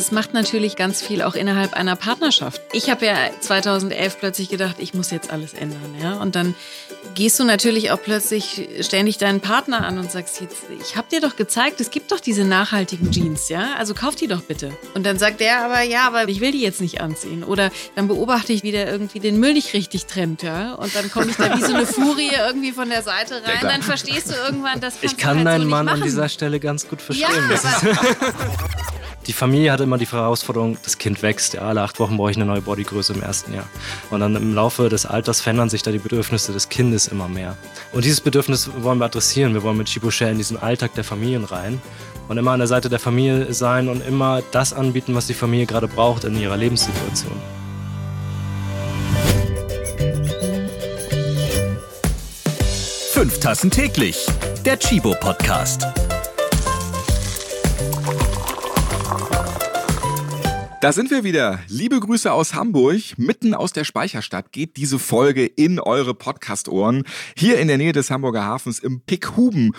Das macht natürlich ganz viel auch innerhalb einer Partnerschaft. Ich habe ja 2011 plötzlich gedacht, ich muss jetzt alles ändern, ja. Und dann gehst du natürlich auch plötzlich ständig deinen Partner an und sagst jetzt, ich habe dir doch gezeigt, es gibt doch diese nachhaltigen Jeans, ja. Also kauf die doch bitte. Und dann sagt der aber, ja, aber ich will die jetzt nicht anziehen. Oder dann beobachte ich, wie der irgendwie den Müll nicht richtig trennt, ja. Und dann komme ich da wie so eine Furie irgendwie von der Seite rein. Ja, dann verstehst du irgendwann, das Ich kann halt deinen so Mann machen. an dieser Stelle ganz gut verstehen. Ja, die Familie hatte immer die Herausforderung, das Kind wächst. Ja, alle acht Wochen brauche ich eine neue Bodygröße im ersten Jahr. Und dann im Laufe des Alters verändern sich da die Bedürfnisse des Kindes immer mehr. Und dieses Bedürfnis wollen wir adressieren. Wir wollen mit Chibushare in diesen Alltag der Familien rein und immer an der Seite der Familie sein und immer das anbieten, was die Familie gerade braucht in ihrer Lebenssituation. Fünf Tassen täglich. Der Chibo Podcast. Da sind wir wieder. Liebe Grüße aus Hamburg. Mitten aus der Speicherstadt geht diese Folge in eure Podcast-Ohren. Hier in der Nähe des Hamburger Hafens im Pickhuben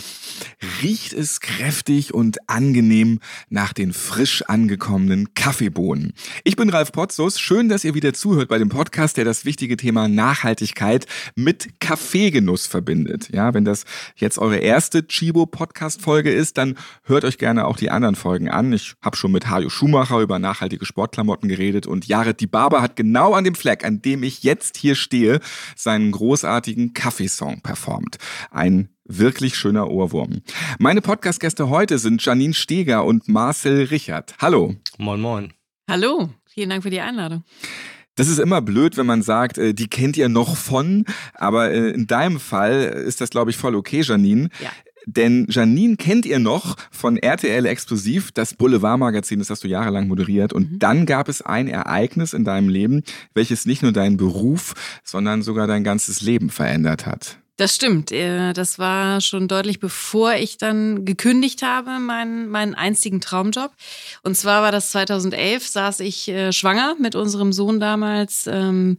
riecht es kräftig und angenehm nach den frisch angekommenen Kaffeebohnen. Ich bin Ralf Potzus. Schön, dass ihr wieder zuhört bei dem Podcast, der das wichtige Thema Nachhaltigkeit mit Kaffeegenuss verbindet. Ja, wenn das jetzt eure erste Chibo Podcast Folge ist, dann hört euch gerne auch die anderen Folgen an. Ich habe schon mit Hajo Schumacher über nachhaltige Sportklamotten geredet und Jared Di Barber hat genau an dem Fleck, an dem ich jetzt hier stehe, seinen großartigen Kaffeesong performt. Ein wirklich schöner Ohrwurm. Meine Podcast-Gäste heute sind Janine Steger und Marcel Richard. Hallo. Moin, moin. Hallo. Vielen Dank für die Einladung. Das ist immer blöd, wenn man sagt, äh, die kennt ihr noch von, aber äh, in deinem Fall ist das, glaube ich, voll okay, Janine. Ja. Denn Janine kennt ihr noch von RTL Explosiv, das Boulevardmagazin, das hast du jahrelang moderiert. Und mhm. dann gab es ein Ereignis in deinem Leben, welches nicht nur deinen Beruf, sondern sogar dein ganzes Leben verändert hat. Das stimmt. Äh, das war schon deutlich bevor ich dann gekündigt habe, meinen, meinen einzigen Traumjob. Und zwar war das 2011, saß ich äh, schwanger mit unserem Sohn damals ähm,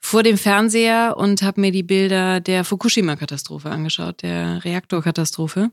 vor dem Fernseher und habe mir die Bilder der Fukushima-Katastrophe angeschaut, der Reaktorkatastrophe.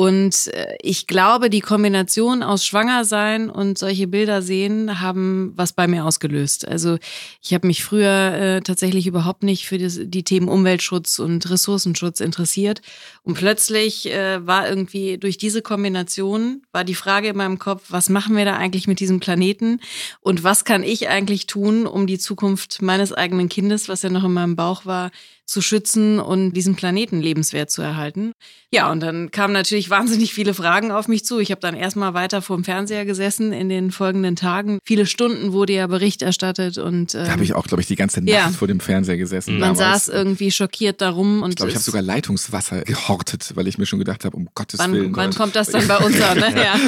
Und äh, ich glaube, die Kombination aus Schwangersein und solche Bilder sehen haben was bei mir ausgelöst. Also ich habe mich früher äh, tatsächlich überhaupt nicht für das, die Themen Umweltschutz und Ressourcenschutz interessiert. Und plötzlich äh, war irgendwie durch diese Kombination, war die Frage in meinem Kopf, was machen wir da eigentlich mit diesem Planeten? Und was kann ich eigentlich tun, um die Zukunft meines eigenen Kindes, was ja noch in meinem Bauch war, zu schützen und diesen Planeten lebenswert zu erhalten. Ja, und dann kamen natürlich wahnsinnig viele Fragen auf mich zu. Ich habe dann erstmal weiter vor dem Fernseher gesessen in den folgenden Tagen. Viele Stunden wurde ja Bericht erstattet und ähm, da habe ich auch, glaube ich, die ganze Nacht ja. vor dem Fernseher gesessen. Man damals. saß irgendwie schockiert darum und ich glaube, ich habe sogar Leitungswasser gehortet, weil ich mir schon gedacht habe, um Gottes wann, Willen. Wann kommt das dann bei uns an? Ne? ja.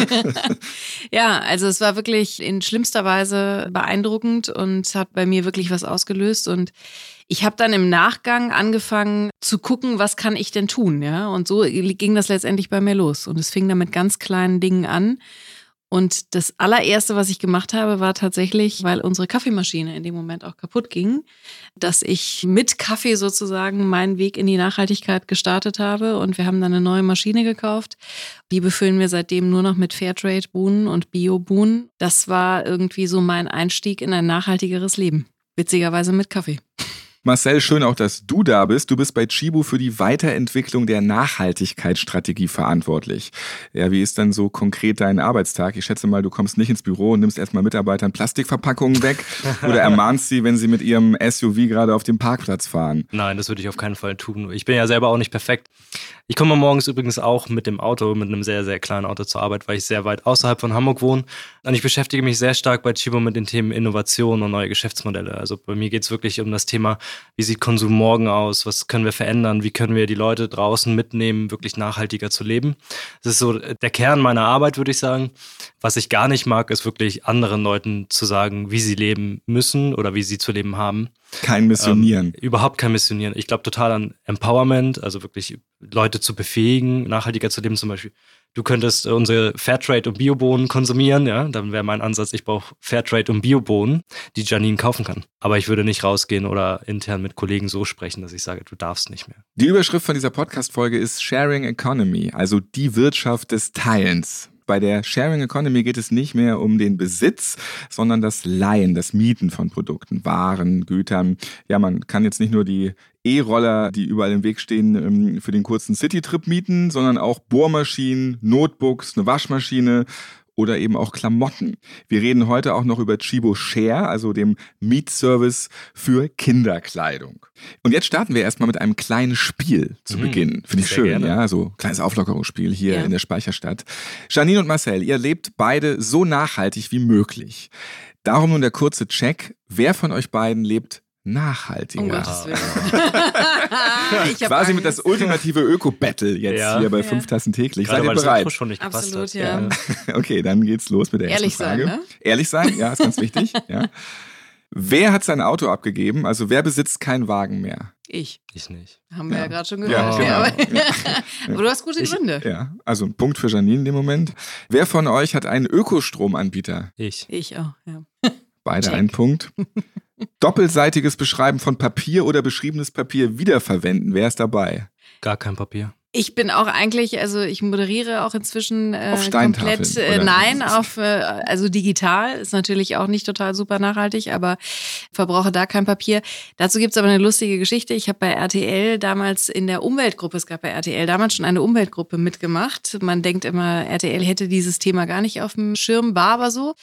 ja, also es war wirklich in schlimmster Weise beeindruckend und hat bei mir wirklich was ausgelöst und ich habe dann im Nachgang angefangen zu gucken, was kann ich denn tun, ja? Und so ging das letztendlich bei mir los und es fing dann mit ganz kleinen Dingen an. Und das allererste, was ich gemacht habe, war tatsächlich, weil unsere Kaffeemaschine in dem Moment auch kaputt ging, dass ich mit Kaffee sozusagen meinen Weg in die Nachhaltigkeit gestartet habe. Und wir haben dann eine neue Maschine gekauft. Die befüllen wir seitdem nur noch mit Fairtrade-Bohnen und Bio-Bohnen. Das war irgendwie so mein Einstieg in ein nachhaltigeres Leben. Witzigerweise mit Kaffee. Marcel, schön auch, dass du da bist. Du bist bei Chibu für die Weiterentwicklung der Nachhaltigkeitsstrategie verantwortlich. Ja, wie ist denn so konkret dein Arbeitstag? Ich schätze mal, du kommst nicht ins Büro und nimmst erstmal Mitarbeitern Plastikverpackungen weg oder ermahnst sie, wenn sie mit ihrem SUV gerade auf dem Parkplatz fahren. Nein, das würde ich auf keinen Fall tun. Ich bin ja selber auch nicht perfekt. Ich komme morgens übrigens auch mit dem Auto, mit einem sehr, sehr kleinen Auto zur Arbeit, weil ich sehr weit außerhalb von Hamburg wohne. Und ich beschäftige mich sehr stark bei Chibo mit den Themen Innovation und neue Geschäftsmodelle. Also bei mir geht es wirklich um das Thema, wie sieht Konsum morgen aus, was können wir verändern, wie können wir die Leute draußen mitnehmen, wirklich nachhaltiger zu leben. Das ist so der Kern meiner Arbeit, würde ich sagen. Was ich gar nicht mag, ist wirklich anderen Leuten zu sagen, wie sie leben müssen oder wie sie zu leben haben. Kein Missionieren. Ähm, überhaupt kein Missionieren. Ich glaube total an Empowerment, also wirklich Leute zu befähigen, nachhaltiger zu leben. Zum Beispiel, du könntest unsere Fairtrade und Biobohnen konsumieren, ja, dann wäre mein Ansatz, ich brauche Fairtrade und Biobohnen, die Janine kaufen kann. Aber ich würde nicht rausgehen oder intern mit Kollegen so sprechen, dass ich sage, du darfst nicht mehr. Die Überschrift von dieser Podcast-Folge ist Sharing Economy, also die Wirtschaft des Teilens. Bei der Sharing Economy geht es nicht mehr um den Besitz, sondern das Leihen, das Mieten von Produkten, Waren, Gütern. Ja, man kann jetzt nicht nur die E-Roller, die überall im Weg stehen, ähm, für den kurzen City-Trip mieten, sondern auch Bohrmaschinen, Notebooks, eine Waschmaschine oder eben auch Klamotten. Wir reden heute auch noch über Chibo Share, also dem Mietservice für Kinderkleidung. Und jetzt starten wir erstmal mit einem kleinen Spiel zu Mhm, Beginn. Finde ich sehr schön, gerne. ja, so kleines Auflockerungsspiel hier Ja. in der Speicherstadt. Janine und Marcel, ihr lebt beide so nachhaltig wie möglich. Darum nun der kurze Check. Wer von euch beiden lebt nachhaltiger? Um. Gottes Willen. ich hab Quasi mit das ultimative Öko-Battle jetzt Ja. hier bei Ja. fünf Tassen täglich. Gerade Seid ihr bereit? Schon nicht Absolut, ja. Okay, dann geht's los mit der Ehrlich ersten Frage. sein, ne? Ehrlich sein, ja, ist ganz wichtig. Ja. Wer hat sein Auto abgegeben? Also wer besitzt keinen Wagen mehr? Ich. Ich nicht. Haben wir Ja. ja, gerade schon Ja, gehört. genau. Ja, aber, Ja. aber du hast gute Ich- Gründe. Ja, also ein Punkt für Janine in dem Moment. Wer von euch hat einen Ökostromanbieter? Ich. Ich auch, ja. Beide Check. einen Punkt. Doppelseitiges Beschreiben von Papier oder beschriebenes Papier wiederverwenden. Wer ist dabei? Gar kein Papier. Ich bin auch eigentlich, also ich moderiere auch inzwischen äh, Auf Steintafeln, komplett, äh, nein, auf, äh, also digital, ist natürlich auch nicht total super nachhaltig, aber verbrauche da kein Papier. Dazu gibt's aber eine lustige Geschichte. Ich habe bei RTL damals in der Umweltgruppe, es gab bei RTL damals schon eine Umweltgruppe mitgemacht. Man denkt immer, RTL hätte dieses Thema gar nicht auf dem Schirm, war aber so.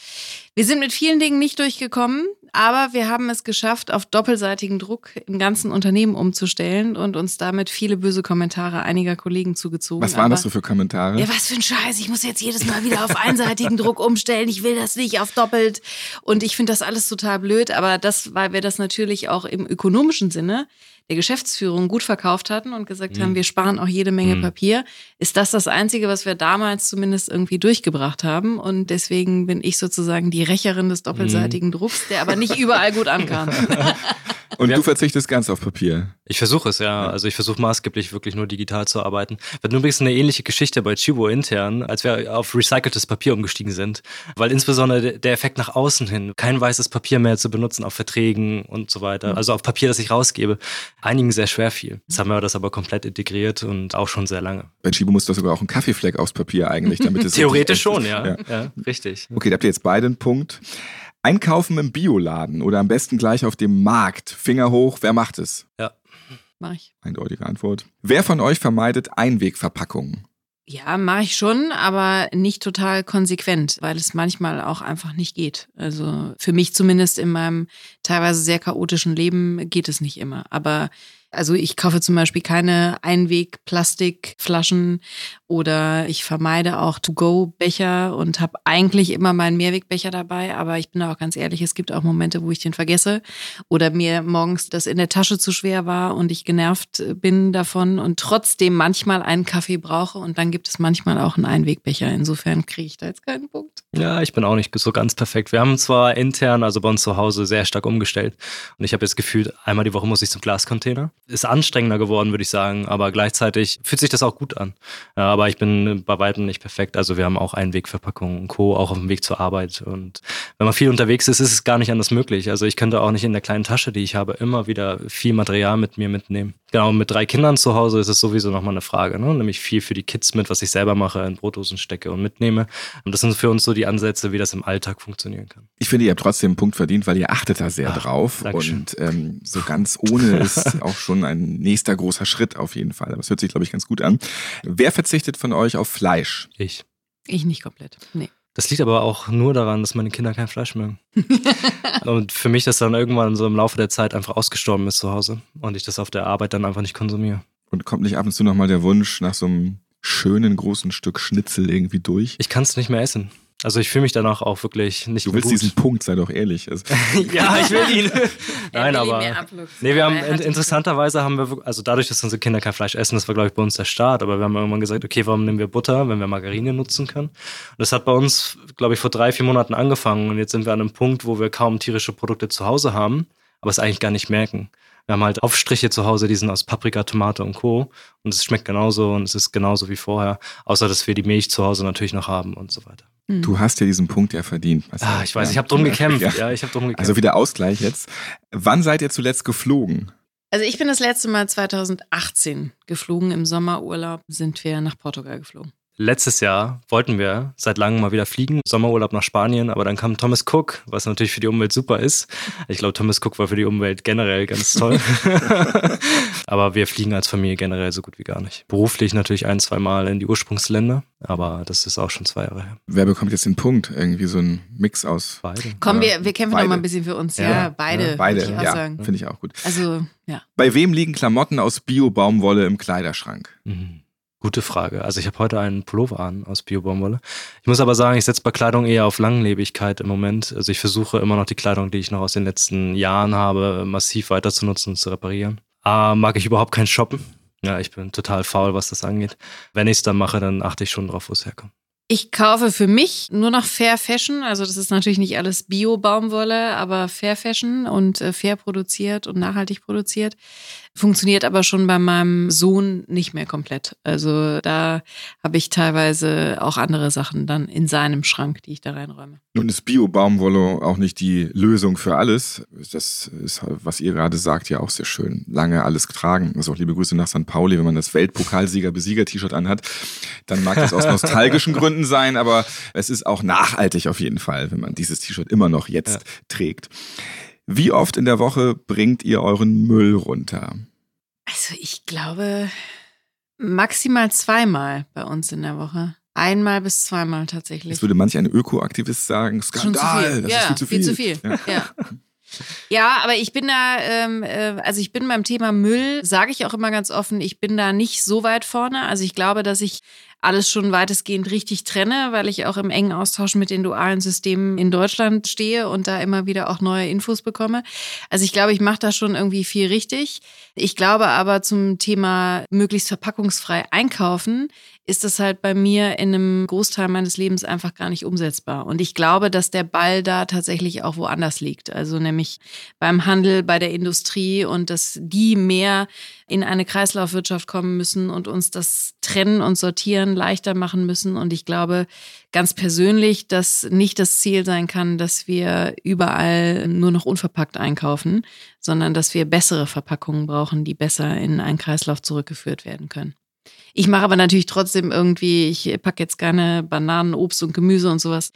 Wir sind mit vielen Dingen nicht durchgekommen, aber wir haben es geschafft, auf doppelseitigen Druck im ganzen Unternehmen umzustellen und uns damit viele böse Kommentare einiger Kollegen zugezogen. Was waren aber das so für Kommentare? ja, was für ein Scheiß. Ich muss jetzt jedes Mal wieder auf einseitigen Druck umstellen. Ich will das nicht auf doppelt. Und ich finde das alles total blöd. Aber das, weil wir das natürlich auch im ökonomischen Sinne der Geschäftsführung gut verkauft hatten und gesagt Mhm. haben, wir sparen auch jede Menge Mhm. Papier, ist das das Einzige, was wir damals zumindest irgendwie durchgebracht haben. Und deswegen bin ich sozusagen die Rächerin des doppelseitigen Drucks, der aber nicht überall gut ankam. Und Ja. du verzichtest ganz auf Papier. Ich versuche es, ja. Also ich versuche maßgeblich wirklich nur digital zu arbeiten. Wir hatten übrigens eine ähnliche Geschichte bei Chibo intern, als wir auf recyceltes Papier umgestiegen sind. Weil insbesondere der- Effekt nach außen hin, kein weißes Papier mehr zu benutzen auf Verträgen und so weiter, also auf Papier, das ich rausgebe, einigen sehr schwer fiel. Jetzt haben wir das aber komplett integriert und auch schon sehr lange. Bei Chibo muss doch sogar auch ein Kaffeefleck aufs Papier eigentlich, damit es Theoretisch schon, ist. ja. ja. richtig. Okay, da habt ihr jetzt beide einen Punkt. Einkaufen im Bioladen oder am besten gleich auf dem Markt. Finger hoch, wer macht es? Ja. Mach ich. Eindeutige Antwort. Wer von euch vermeidet Einwegverpackungen? Ja, mache ich schon, aber nicht total konsequent, weil es manchmal auch einfach nicht geht. Also für mich zumindest in meinem teilweise sehr chaotischen Leben geht es nicht immer. Aber also ich kaufe zum Beispiel keine Einweg-Plastikflaschen oder ich vermeide auch To-Go-Becher und habe eigentlich immer meinen Mehrwegbecher dabei. Aber ich bin auch ganz ehrlich, es gibt auch Momente, wo ich den vergesse oder mir morgens das in der Tasche zu schwer war und ich genervt bin davon und trotzdem manchmal einen Kaffee brauche und dann gibt es manchmal auch einen Einwegbecher. Insofern kriege ich da jetzt keinen Punkt. Ja, ich bin auch nicht so ganz perfekt. Wir haben zwar intern, also bei uns zu Hause, sehr stark umgestellt. Und ich habe jetzt gefühlt, einmal die Woche muss ich zum Glascontainer. Ist anstrengender geworden, würde ich sagen, aber gleichzeitig fühlt sich das auch gut an. Ja, aber ich bin bei weitem nicht perfekt. Also wir haben auch Einwegverpackungen und Co., auch auf dem Weg zur Arbeit. Und wenn man viel unterwegs ist, ist es gar nicht anders möglich. Also ich könnte auch nicht in der kleinen Tasche, die ich habe, immer wieder viel Material mit mir mitnehmen. Genau, mit drei Kindern zu Hause ist es sowieso nochmal eine Frage. Ne? Nämlich viel für die Kids mit, was ich selber mache, in Brotdosen stecke und mitnehme. Und das sind für uns so die Ansätze, wie das im Alltag funktionieren kann. Ich finde, ihr habt trotzdem einen Punkt verdient, weil ihr achtet da sehr Ah, drauf. Dankeschön. Und ähm, so ganz ohne ist auch schon ein nächster großer Schritt auf jeden Fall. Aber es hört sich, glaube ich, ganz gut an. Wer verzichtet von euch auf Fleisch? Ich. Ich nicht komplett. Nee. Das liegt aber auch nur daran, dass meine Kinder kein Fleisch mögen. und für mich das dann irgendwann so im Laufe der Zeit einfach ausgestorben ist zu Hause und ich das auf der Arbeit dann einfach nicht konsumiere. Und kommt nicht ab und zu nochmal der Wunsch nach so einem schönen großen Stück Schnitzel irgendwie durch? Ich kann es nicht mehr essen. Also ich fühle mich danach auch wirklich nicht Du willst gut. diesen Punkt, sei doch ehrlich. Also, ja, ich will ihn. Nein, will aber nee, wir haben in, interessanterweise haben wir also dadurch, dass unsere Kinder kein Fleisch essen, das war glaube ich bei uns der Start, aber wir haben irgendwann gesagt, okay, warum nehmen wir Butter, wenn wir Margarine nutzen können? Und das hat bei uns glaube ich vor drei vier Monaten angefangen und jetzt sind wir an einem Punkt, wo wir kaum tierische Produkte zu Hause haben, aber es eigentlich gar nicht merken. Wir haben halt Aufstriche zu Hause, die sind aus Paprika, Tomate und Co. Und es schmeckt genauso und es ist genauso wie vorher, außer dass wir die Milch zu Hause natürlich noch haben und so weiter. Mhm. du hast ja diesen Punkt ja verdient. Marcel. Ah, ich weiß, Ja. ich habe drum gekämpft. Ja. Ja, ich habe drum gekämpft. Also wieder Ausgleich jetzt. Wann seid ihr zuletzt geflogen? Also ich bin das letzte Mal 2018 geflogen. Im Sommerurlaub sind wir nach Portugal geflogen. Letztes Jahr wollten wir seit langem mal wieder fliegen, Sommerurlaub nach Spanien, aber dann kam Thomas Cook, was natürlich für die Umwelt super ist. Ich glaube, Thomas Cook war für die Umwelt generell ganz toll. aber wir fliegen als Familie generell so gut wie gar nicht. Beruflich natürlich ein, zwei Mal in die Ursprungsländer, aber das ist auch schon zwei Jahre her. Wer bekommt jetzt den Punkt? Irgendwie so ein Mix aus. Beide. Komm, Ja, wir, wir kämpfen beide. noch mal ein bisschen für uns. Ja, Ja, beide. ja, Beide, ich ja, sagen. finde ich auch gut. Also, ja. Bei wem liegen Klamotten aus Bio-Baumwolle im Kleiderschrank? Mhm. Gute Frage. Also ich habe heute einen Pullover an aus Bio-Baumwolle. Ich muss aber sagen, ich setze bei Kleidung eher auf Langlebigkeit im Moment. Also ich versuche immer noch die Kleidung, die ich noch aus den letzten Jahren habe, massiv weiter zu nutzen und zu reparieren. A, mag ich überhaupt kein Shoppen. Ja, ich bin total faul, was das angeht. Wenn ich es dann mache, dann achte ich schon drauf, wo es herkommt. Ich kaufe für mich nur noch Fair Fashion. Also das ist natürlich nicht alles Bio-Baumwolle, aber Fair Fashion und äh, fair produziert und nachhaltig produziert. Funktioniert aber schon bei meinem Sohn nicht mehr komplett. Also da habe ich teilweise auch andere Sachen dann in seinem Schrank, die ich da reinräume. Nun ist Bio-Baumwolle auch nicht die Lösung für alles. Das ist, was ihr gerade sagt, ja auch sehr schön. Lange alles getragen. Also auch liebe Grüße nach St. Pauli, wenn man das Weltpokalsieger-Besieger-T-Shirt anhat, dann mag das aus nostalgischen Gründen sein, aber es ist auch nachhaltig auf jeden Fall, wenn man dieses T-Shirt immer noch jetzt Ja. trägt. Wie oft in der Woche bringt ihr euren Müll runter? Also ich glaube maximal zweimal bei uns in der Woche. Einmal bis zweimal tatsächlich. Jetzt würde manch ein Ökoaktivist sagen, Skandal, viel. das ja, ist viel zu viel. Viel zu viel. Ja. Ja. aber ich bin da, ähm, äh, also ich bin beim Thema Müll, sage ich auch immer ganz offen, ich bin da nicht so weit vorne. Also ich glaube, dass ich alles schon weitestgehend richtig trenne, weil ich auch im engen Austausch mit den dualen Systemen in Deutschland stehe und da immer wieder auch neue Infos bekomme. Also ich glaube, ich mache da schon irgendwie viel richtig. Ich glaube aber zum Thema möglichst verpackungsfrei einkaufen ist das halt bei mir in einem Großteil meines Lebens einfach gar nicht umsetzbar. Und ich glaube, dass der Ball da tatsächlich auch woanders liegt. Also nämlich beim Handel, bei der Industrie und dass die mehr in eine Kreislaufwirtschaft kommen müssen und uns das Trennen und Sortieren leichter machen müssen. Und ich glaube ganz persönlich, dass nicht das Ziel sein kann, dass wir überall nur noch unverpackt einkaufen, sondern dass wir bessere Verpackungen brauchen, die besser in einen Kreislauf zurückgeführt werden können. Ich mache aber natürlich trotzdem irgendwie, ich packe jetzt gerne Bananen, Obst und Gemüse und sowas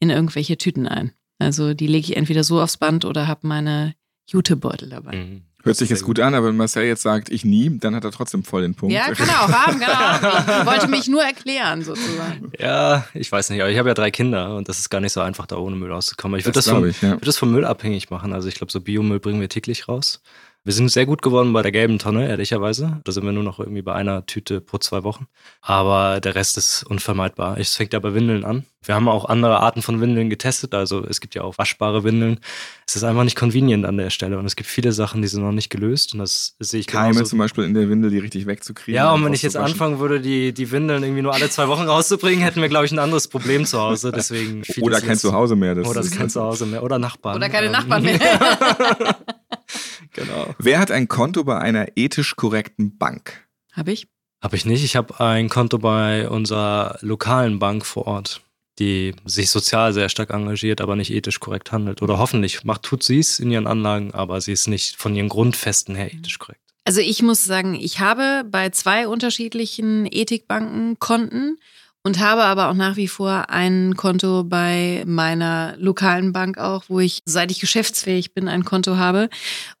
in irgendwelche Tüten ein. Also die lege ich entweder so aufs Band oder habe meine Jutebeutel dabei. Mhm. Hört sich jetzt gut an, aber wenn Marcel jetzt sagt, ich nie, dann hat er trotzdem voll den Punkt. Ja, kann er auch haben, kann er auch. Ich wollte mich nur erklären, sozusagen. Ja, ich weiß nicht, aber ich habe ja drei Kinder und das ist gar nicht so einfach, da ohne Müll rauszukommen. Ich würde Das das, vom, glaub ich, ja. würd das vom Müll abhängig machen. Also ich glaube, so Biomüll bringen wir täglich raus. Wir sind sehr gut geworden bei der gelben Tonne, ehrlicherweise. Da sind wir nur noch irgendwie bei einer Tüte pro zwei Wochen. Aber der Rest ist unvermeidbar. Es fängt ja bei Windeln an. Wir haben auch andere Arten von Windeln getestet. Also es gibt ja auch waschbare Windeln. Es ist einfach nicht convenient an der Stelle. Und es gibt viele Sachen, die sind noch nicht gelöst. Und das sehe ich Keime genauso. zum Beispiel in der Windel, die richtig wegzukriegen. Ja, und wenn ich jetzt anfangen würde, die, die Windeln irgendwie nur alle zwei Wochen rauszubringen, hätten wir, glaube ich, ein anderes Problem zu Hause. Deswegen Oder kein Zuhause mehr. Das Oder ist- kein Zuhause mehr. Oder Nachbarn. Oder keine Ähm, Nachbarn mehr. Genau. Wer hat ein Konto bei einer ethisch korrekten Bank? Habe ich? Habe ich nicht. Ich habe ein Konto bei unserer lokalen Bank vor Ort, die sich sozial sehr stark engagiert, aber nicht ethisch korrekt handelt. Oder hoffentlich macht, tut sie es in ihren Anlagen, aber sie ist nicht von ihren Grundfesten her ethisch korrekt. Also ich muss sagen, ich habe bei zwei unterschiedlichen Ethikbanken Konten und habe aber auch nach wie vor ein Konto bei meiner lokalen Bank auch, wo ich, seit ich geschäftsfähig bin, ein Konto habe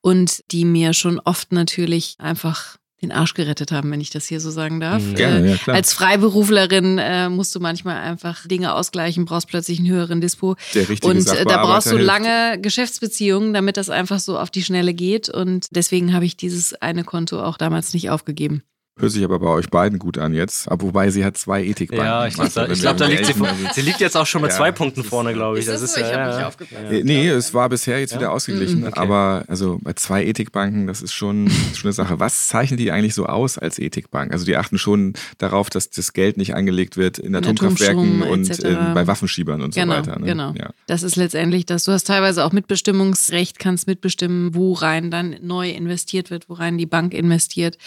und die mir schon oft natürlich einfach den Arsch gerettet haben, wenn ich das hier so sagen darf. Mhm. Gerne, Äh, ja. Als Freiberuflerin äh, musst du manchmal einfach Dinge ausgleichen, brauchst plötzlich einen höheren Dispo. Der richtige Und äh, da brauchst du hilft. lange Geschäftsbeziehungen, damit das einfach so auf die Schnelle geht. Und deswegen habe ich dieses eine Konto auch damals nicht aufgegeben. Hört sich aber bei euch beiden gut an jetzt. Aber wobei sie hat zwei Ethikbanken. Ja, ich glaube, Also, glaub, da liegt sie, vor, sie liegt jetzt auch schon mit Ja, zwei Punkten das ist- vorne, glaube ich. Ist das so? Ich hab nicht aufgepasst. Äh, Nee, es war bisher jetzt Ja? wieder ausgeglichen, Mhm. Okay. aber also bei zwei Ethikbanken, das ist schon, das ist schon eine Sache. Was zeichnet die eigentlich so aus als Ethikbank? Also die achten schon darauf, dass das Geld nicht angelegt wird in In Atomkraftwerken und in, bei Waffenschiebern und Genau, so weiter. Ne? genau. Ja. Das ist letztendlich das. Du hast teilweise auch Mitbestimmungsrecht, kannst mitbestimmen, wo rein dann neu investiert wird, wo rein die Bank investiert.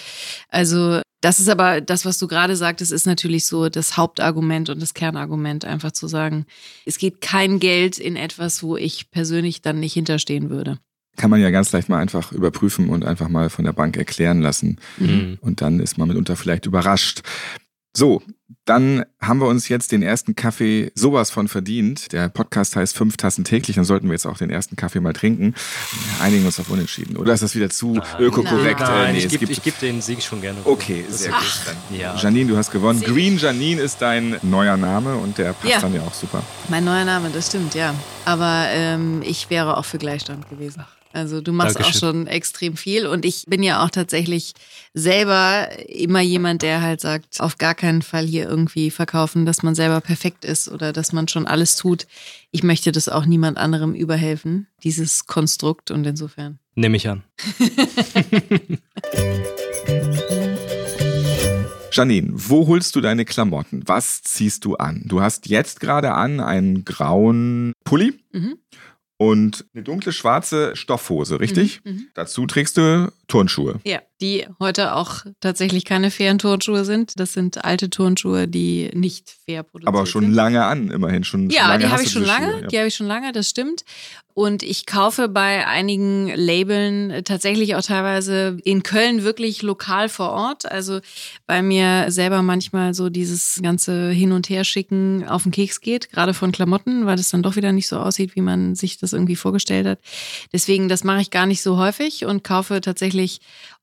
Also das ist aber das, was du gerade sagtest, ist natürlich so das Hauptargument und das Kernargument, einfach zu sagen, es geht kein Geld in etwas, wo ich persönlich dann nicht hinterstehen würde. Kann man ja ganz leicht mal einfach überprüfen und einfach mal von der Bank erklären lassen. Mhm. Und dann ist man mitunter vielleicht überrascht. So, dann haben wir uns jetzt den ersten Kaffee sowas von verdient. Der Podcast heißt fünf Tassen täglich, dann sollten wir jetzt auch den ersten Kaffee mal trinken. Wir einigen uns auf Unentschieden. Oder ist das wieder zu ökokorrekt? Nein, Äh, nee, ich gebe geb den Sieg schon gerne. Okay, Das sehr ist gut. Dann Ja. Janine, du hast gewonnen. Sieg. Green Janine ist dein neuer Name und der passt Ja. dann ja auch super. Mein neuer Name, das stimmt, ja. Aber ähm, ich wäre auch für Gleichstand gewesen. Also du machst Dankeschön. auch schon extrem viel und ich bin ja auch tatsächlich selber immer jemand, der halt sagt, auf gar keinen Fall hier irgendwie verkaufen, dass man selber perfekt ist oder dass man schon alles tut. Ich möchte das auch niemand anderem überhelfen, dieses Konstrukt und insofern. Nehme ich an. Janine, wo holst du deine Klamotten? Was ziehst du an? Du hast jetzt gerade an einen grauen Pulli Mhm. Und eine dunkle schwarze Stoffhose, richtig? Mhm. Dazu trägst du Turnschuhe. Ja, die heute auch tatsächlich keine fairen Turnschuhe sind. Das sind alte Turnschuhe, die nicht fair produziert Aber schon sind. lange an, immerhin schon. schon Ja, lange die habe ich schon lange. Schuhe, ja. Die habe ich schon lange, das stimmt. Und ich kaufe bei einigen Labeln äh, tatsächlich auch teilweise in Köln wirklich lokal vor Ort. Also bei mir selber manchmal so dieses ganze Hin- und Herschicken auf den Keks geht, gerade von Klamotten, weil das dann doch wieder nicht so aussieht, wie man sich das irgendwie vorgestellt hat. Deswegen, das mache ich gar nicht so häufig und kaufe tatsächlich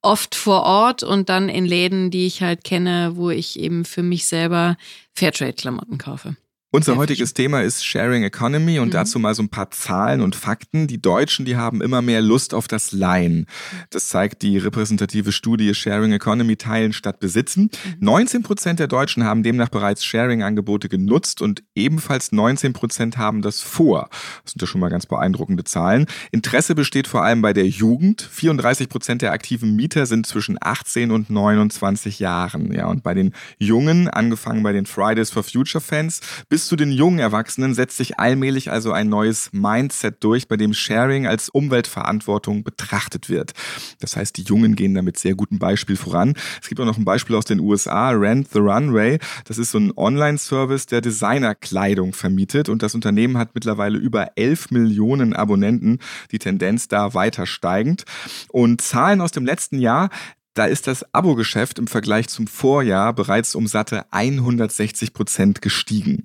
oft vor Ort und dann in Läden, die ich halt kenne, wo ich eben für mich selber Fairtrade-Klamotten kaufe. Unser Sehr heutiges Thema ist Sharing Economy und Mhm. dazu mal so ein paar Zahlen und Fakten. Die Deutschen, die haben immer mehr Lust auf das Leihen. Das zeigt die repräsentative Studie Sharing Economy Teilen statt Besitzen. 19 Prozent der Deutschen haben demnach bereits Sharing-Angebote genutzt und ebenfalls 19 Prozent haben das vor. Das sind ja schon mal ganz beeindruckende Zahlen. Interesse besteht vor allem bei der Jugend. 34 Prozent der aktiven Mieter sind zwischen 18 und 29 Jahren. Ja, und bei den Jungen, angefangen bei den Fridays for Future Fans, bis zu den jungen Erwachsenen setzt sich allmählich also ein neues Mindset durch, bei dem Sharing als Umweltverantwortung betrachtet wird. Das heißt, die Jungen gehen damit sehr gutem Beispiel voran. Es gibt auch noch ein Beispiel aus den USA, Rent the Runway. Das ist so ein Online-Service, der Designerkleidung vermietet und das Unternehmen hat mittlerweile über 11 Millionen Abonnenten. Die Tendenz da weiter steigend. Und Zahlen aus dem letzten Jahr, da ist das Abo-Geschäft im Vergleich zum Vorjahr bereits um satte 160 Prozent gestiegen.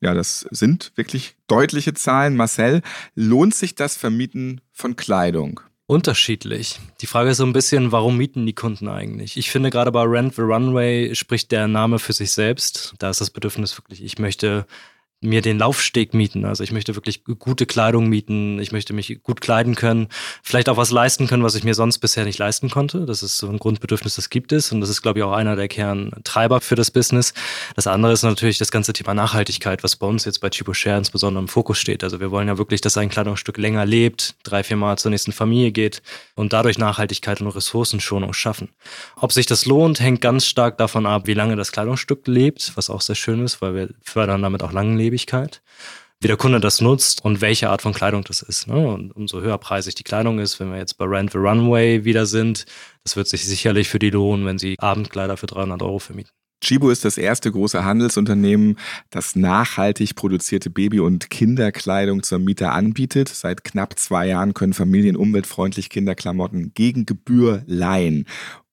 Ja, das sind wirklich deutliche Zahlen. Marcel, lohnt sich das Vermieten von Kleidung? Unterschiedlich. Die Frage ist so ein bisschen, warum mieten die Kunden eigentlich? Ich finde gerade bei Rent the Runway spricht der Name für sich selbst. Da ist das Bedürfnis wirklich, ich möchte mir den Laufsteg mieten. Also ich möchte wirklich gute Kleidung mieten. Ich möchte mich gut kleiden können. Vielleicht auch was leisten können, was ich mir sonst bisher nicht leisten konnte. Das ist so ein Grundbedürfnis, das gibt es. Und das ist, glaube ich, auch einer der Kerntreiber für das Business. Das andere ist natürlich das ganze Thema Nachhaltigkeit, was bei uns jetzt bei Chibo Share insbesondere im Fokus steht. Also wir wollen ja wirklich, dass ein Kleidungsstück länger lebt, drei, vier Mal zur nächsten Familie geht und dadurch Nachhaltigkeit und Ressourcenschonung schaffen. Ob sich das lohnt, hängt ganz stark davon ab, wie lange das Kleidungsstück lebt, was auch sehr schön ist, weil wir fördern damit auch Langlebigkeit wie der Kunde das nutzt und welche Art von Kleidung das ist. Ne? Und umso höherpreisig die Kleidung ist, wenn wir jetzt bei Rent the Runway wieder sind, das wird sich sicherlich für die lohnen, wenn sie Abendkleider für 300 Euro vermieten. Chibo ist das erste große Handelsunternehmen, das nachhaltig produzierte Baby- und Kinderkleidung zur Miete anbietet. Seit knapp zwei Jahren können Familien umweltfreundlich Kinderklamotten gegen Gebühr leihen.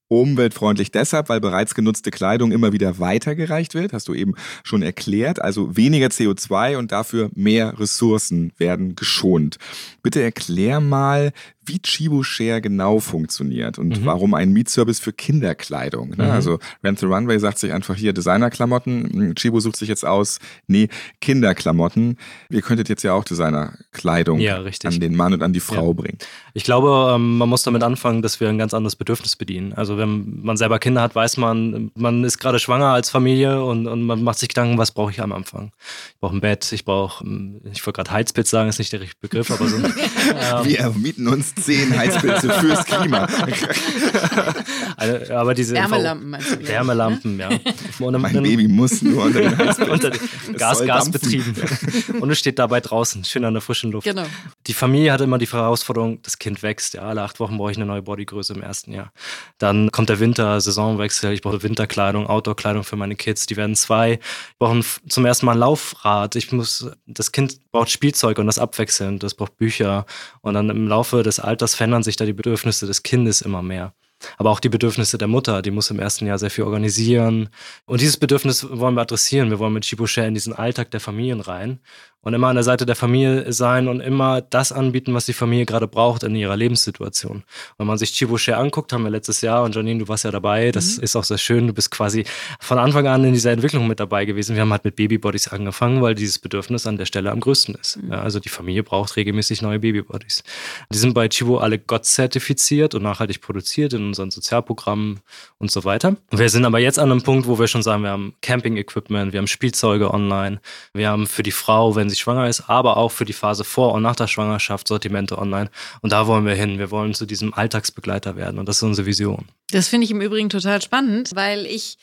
Umweltfreundlich deshalb, weil bereits genutzte Kleidung immer wieder weitergereicht wird, hast du eben schon erklärt. Also weniger CO2 und dafür mehr Ressourcen werden geschont. Bitte erklär mal, wie Chibo Share genau funktioniert und Mhm. warum ein Mietservice für Kinderkleidung. Ne? Mhm. Also Rent the Runway sagt sich einfach hier Designerklamotten. Chibo sucht sich jetzt aus, nee, Kinderklamotten. Ihr könntet jetzt ja auch Designerkleidung Ja, an den Mann und an die Frau Ja. bringen. Ich glaube, ähm, man muss damit anfangen, dass wir ein ganz anderes Bedürfnis bedienen. Also wenn man selber Kinder hat, weiß man, man ist gerade schwanger als Familie und, und man macht sich Gedanken, was brauche ich am Anfang? Ich brauche ein Bett, ich brauche, ähm, ich wollte gerade Heizbett sagen, ist nicht der richtige Begriff, aber so ähm, Wir mieten uns zehn Heizpilze fürs Klima. eine, aber diese Wärmelampen meinst du? Wärmelampen, ja. Und mein Baby muss nur unter den Heizpilzen. unter den Es Gas, Gas betrieben. Und es steht dabei draußen, schön an der frischen Luft. Genau. Die Familie hat immer die Herausforderung, das Kind wächst. Ja, alle acht Wochen brauche ich eine neue Bodygröße im ersten Jahr. Dann kommt der Winter, Saisonwechsel. Ich brauche Winterkleidung, Outdoorkleidung für meine Kids. Die werden zwei. Ich brauche zum ersten Mal ein Laufrad. Ich muss, das Kind braucht Spielzeug und das abwechselnd. Das braucht Bücher. Und dann im Laufe des Alters verändern sich da die Bedürfnisse des Kindes immer mehr. Aber auch die Bedürfnisse der Mutter, die muss im ersten Jahr sehr viel organisieren. Und dieses Bedürfnis wollen wir adressieren. Wir wollen mit Chibo Share in diesen Alltag der Familien rein und immer an der Seite der Familie sein und immer das anbieten, was die Familie gerade braucht in ihrer Lebenssituation. Wenn man sich Chibo Share anguckt, haben wir letztes Jahr und Janine, du warst ja dabei, das mhm. ist auch sehr schön. Du bist quasi von Anfang an in dieser Entwicklung mit dabei gewesen. Wir haben halt mit Babybodies angefangen, weil dieses Bedürfnis an der Stelle am größten ist. Mhm. Ja, also die Familie braucht regelmäßig neue Babybodies. Die sind bei Chibo alle Gott zertifiziert und nachhaltig produziert in unseren Sozialprogrammen und so weiter. Wir sind aber jetzt an einem Punkt, wo wir schon sagen, wir haben Camping-Equipment, wir haben Spielzeuge online, wir haben für die Frau, wenn sie schwanger ist, aber auch für die Phase vor und nach der Schwangerschaft Sortimente online. Und da wollen wir hin. Wir wollen zu diesem Alltagsbegleiter werden und das ist unsere Vision. Das finde ich im Übrigen total spannend, weil ich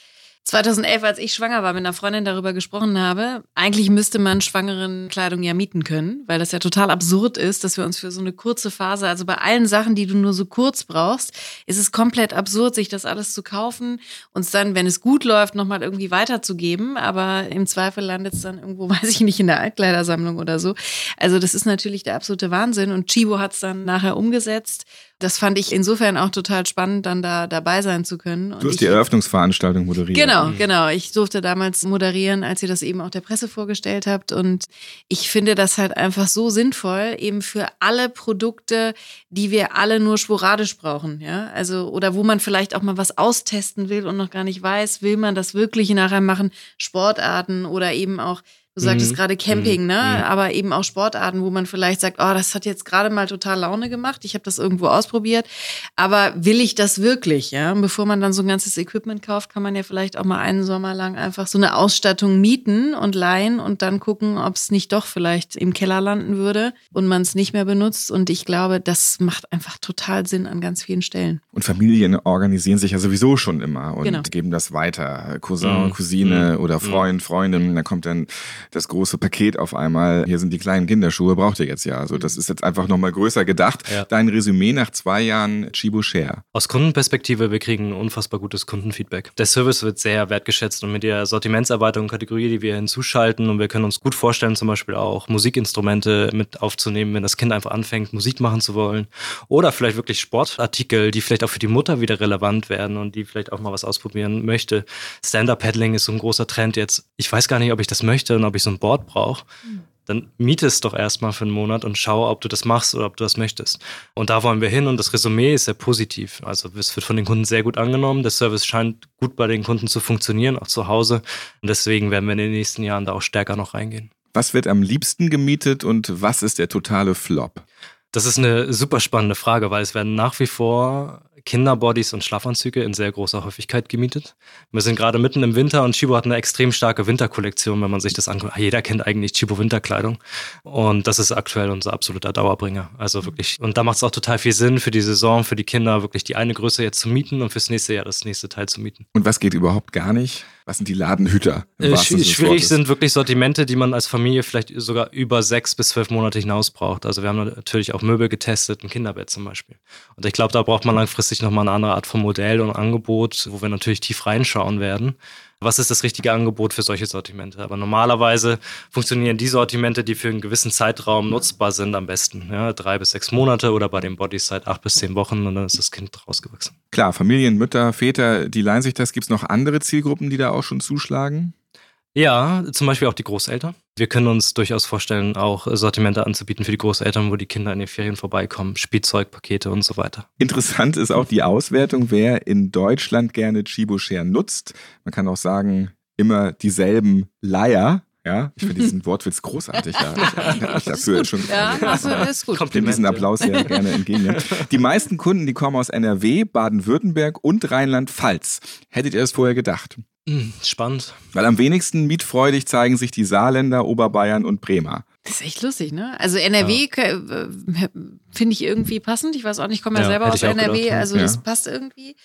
2011, als ich schwanger war, mit einer Freundin darüber gesprochen habe, eigentlich müsste man Schwangerenkleidung ja mieten können, weil das ja total absurd ist, dass wir uns für so eine kurze Phase, also bei allen Sachen, die du nur so kurz brauchst, ist es komplett absurd, sich das alles zu kaufen und es dann, wenn es gut läuft, nochmal irgendwie weiterzugeben. Aber im Zweifel landet es dann irgendwo, weiß ich nicht, in der Altkleidersammlung oder so. Also das ist natürlich der absolute Wahnsinn und Chibo hat es dann nachher umgesetzt das fand ich insofern auch total spannend, dann da dabei sein zu können. Und du hast die Eröffnungsveranstaltung moderiert. Genau, mhm. genau. Ich durfte damals moderieren, als ihr das eben auch der Presse vorgestellt habt. Und ich finde das halt einfach so sinnvoll, eben für alle Produkte, die wir alle nur sporadisch brauchen. Ja, also, oder wo man vielleicht auch mal was austesten will und noch gar nicht weiß, will man das wirklich nachher machen? Sportarten oder eben auch Du sagtest mhm. gerade Camping, mhm. ne? Mhm. Aber eben auch Sportarten, wo man vielleicht sagt, oh, das hat jetzt gerade mal total Laune gemacht. Ich habe das irgendwo ausprobiert. Aber will ich das wirklich? Ja, und bevor man dann so ein ganzes Equipment kauft, kann man ja vielleicht auch mal einen Sommer lang einfach so eine Ausstattung mieten und leihen und dann gucken, ob es nicht doch vielleicht im Keller landen würde und man es nicht mehr benutzt. Und ich glaube, das macht einfach total Sinn an ganz vielen Stellen. Und Familien organisieren sich ja sowieso schon immer und genau. geben das weiter. Cousin, mhm. Cousine mhm. oder Freund, Freundin. Da kommt dann das große Paket auf einmal, hier sind die kleinen Kinderschuhe, braucht ihr jetzt ja. Also das ist jetzt einfach nochmal größer gedacht. Ja. Dein Resümee nach zwei Jahren Chibo Share. Aus Kundenperspektive, wir kriegen unfassbar gutes Kundenfeedback. Der Service wird sehr wertgeschätzt und mit der Sortimentserweiterung Kategorie, die wir hinzuschalten und wir können uns gut vorstellen, zum Beispiel auch Musikinstrumente mit aufzunehmen, wenn das Kind einfach anfängt, Musik machen zu wollen. Oder vielleicht wirklich Sportartikel, die vielleicht auch für die Mutter wieder relevant werden und die vielleicht auch mal was ausprobieren möchte. Stand-Up-Paddling ist so ein großer Trend jetzt. Ich weiß gar nicht, ob ich das möchte und ob ich so ein Board brauche, dann miete es doch erstmal für einen Monat und schau, ob du das machst oder ob du das möchtest. Und da wollen wir hin und das Resümee ist sehr positiv. Also es wird von den Kunden sehr gut angenommen. Der Service scheint gut bei den Kunden zu funktionieren, auch zu Hause. Und deswegen werden wir in den nächsten Jahren da auch stärker noch reingehen. Was wird am liebsten gemietet und was ist der totale Flop? Das ist eine super spannende Frage, weil es werden nach wie vor Kinderbodies und Schlafanzüge in sehr großer Häufigkeit gemietet. Wir sind gerade mitten im Winter und Chibo hat eine extrem starke Winterkollektion, wenn man sich das anguckt. Jeder kennt eigentlich Chibo Winterkleidung und das ist aktuell unser absoluter Dauerbringer. Also wirklich, und da macht es auch total viel Sinn für die Saison, für die Kinder wirklich die eine Größe jetzt zu mieten und fürs nächste Jahr das nächste Teil zu mieten. Und was geht überhaupt gar nicht? Was sind die Ladenhüter? Äh, schwierig sind wirklich Sortimente, die man als Familie vielleicht sogar über sechs bis zwölf Monate hinaus braucht. Also wir haben natürlich auch Möbel getestet, ein Kinderbett zum Beispiel. Und ich glaube, da braucht man langfristig nochmal eine andere Art von Modell und Angebot, wo wir natürlich tief reinschauen werden was ist das richtige Angebot für solche Sortimente. Aber normalerweise funktionieren die Sortimente, die für einen gewissen Zeitraum nutzbar sind, am besten. Ja, drei bis sechs Monate oder bei den Bodies seit acht bis zehn Wochen und dann ist das Kind rausgewachsen. Klar, Familien, Mütter, Väter, die leihen sich das. Gibt es noch andere Zielgruppen, die da auch schon zuschlagen? Ja, zum Beispiel auch die Großeltern. Wir können uns durchaus vorstellen, auch Sortimente anzubieten für die Großeltern, wo die Kinder in den Ferien vorbeikommen, Spielzeugpakete und so weiter. Interessant ist auch die Auswertung, wer in Deutschland gerne Chibo Share nutzt. Man kann auch sagen, immer dieselben Leier. Ja, ich finde diesen Wortwitz großartig. Ja. Ich, ich dafür schon ja, also ist gut. Kompliment. diesen Applaus ja gerne entgegen. Die meisten Kunden, die kommen aus NRW, Baden-Württemberg und Rheinland-Pfalz. Hättet ihr es vorher gedacht? Hm, spannend. Weil am wenigsten mietfreudig zeigen sich die Saarländer, Oberbayern und Bremer. Das ist echt lustig, ne? Also NRW ja. Äh, finde ich irgendwie passend. Ich weiß auch nicht, ich komme ja, ja selber aus NRW, gedacht, also das passt irgendwie.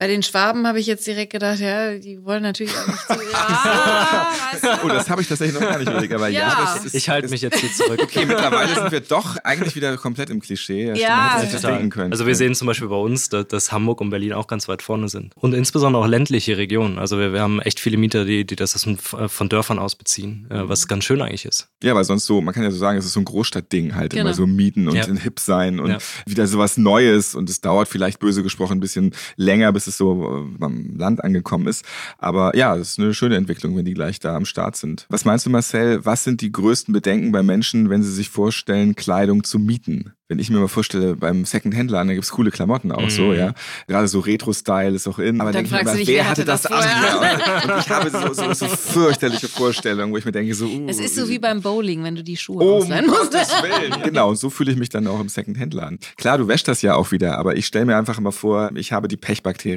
Bei den Schwaben habe ich jetzt direkt gedacht, ja, die wollen natürlich auch nicht so. Ja, weißt du? Oh, das habe ich tatsächlich noch gar nicht überlegt, aber ja, Ja. das ist. Ich halte mich jetzt hier zurück. Okay, mittlerweile sind wir doch eigentlich wieder komplett im Klischee. Ja, stimmt, Ja. sich das Total. denken können. Also wir sehen zum Beispiel bei uns, dass, dass Hamburg und Berlin auch ganz weit vorne sind. Und insbesondere auch ländliche Regionen. Also wir, wir haben echt viele Mieter, die, die das von, Dörfern aus beziehen, äh, was ganz schön eigentlich ist. Ja, weil sonst so, man kann ja so sagen, es ist so ein Großstadtding halt, Genau. immer so mieten und Ja. hip sein und Ja. wieder sowas Neues und es dauert vielleicht böse gesprochen ein bisschen länger, bis es so äh, beim Land angekommen ist. Aber ja, es ist eine schöne Entwicklung, wenn die gleich da am Start sind. Was meinst du, Marcel, was sind die größten Bedenken bei Menschen, wenn sie sich vorstellen, Kleidung zu mieten? Wenn ich mir mal vorstelle, beim Second-Hand-Laden, da gibt's coole Klamotten auch so, Mhm. ja. Gerade so Retro-Style ist auch in. Aber Dann denke ich mir wer wer hatte das, das an? Ja. Und ich habe so, so, so fürchterliche Vorstellungen, wo ich mir denke, so, uh, Es ist so wie beim Bowling, wenn du die Schuhe Oh, ausleihen musst. Willen. Genau, und so fühle ich mich dann auch im Second-Hand-Laden. Klar, du wäschst das ja auch wieder, aber ich stelle mir einfach immer vor, ich habe die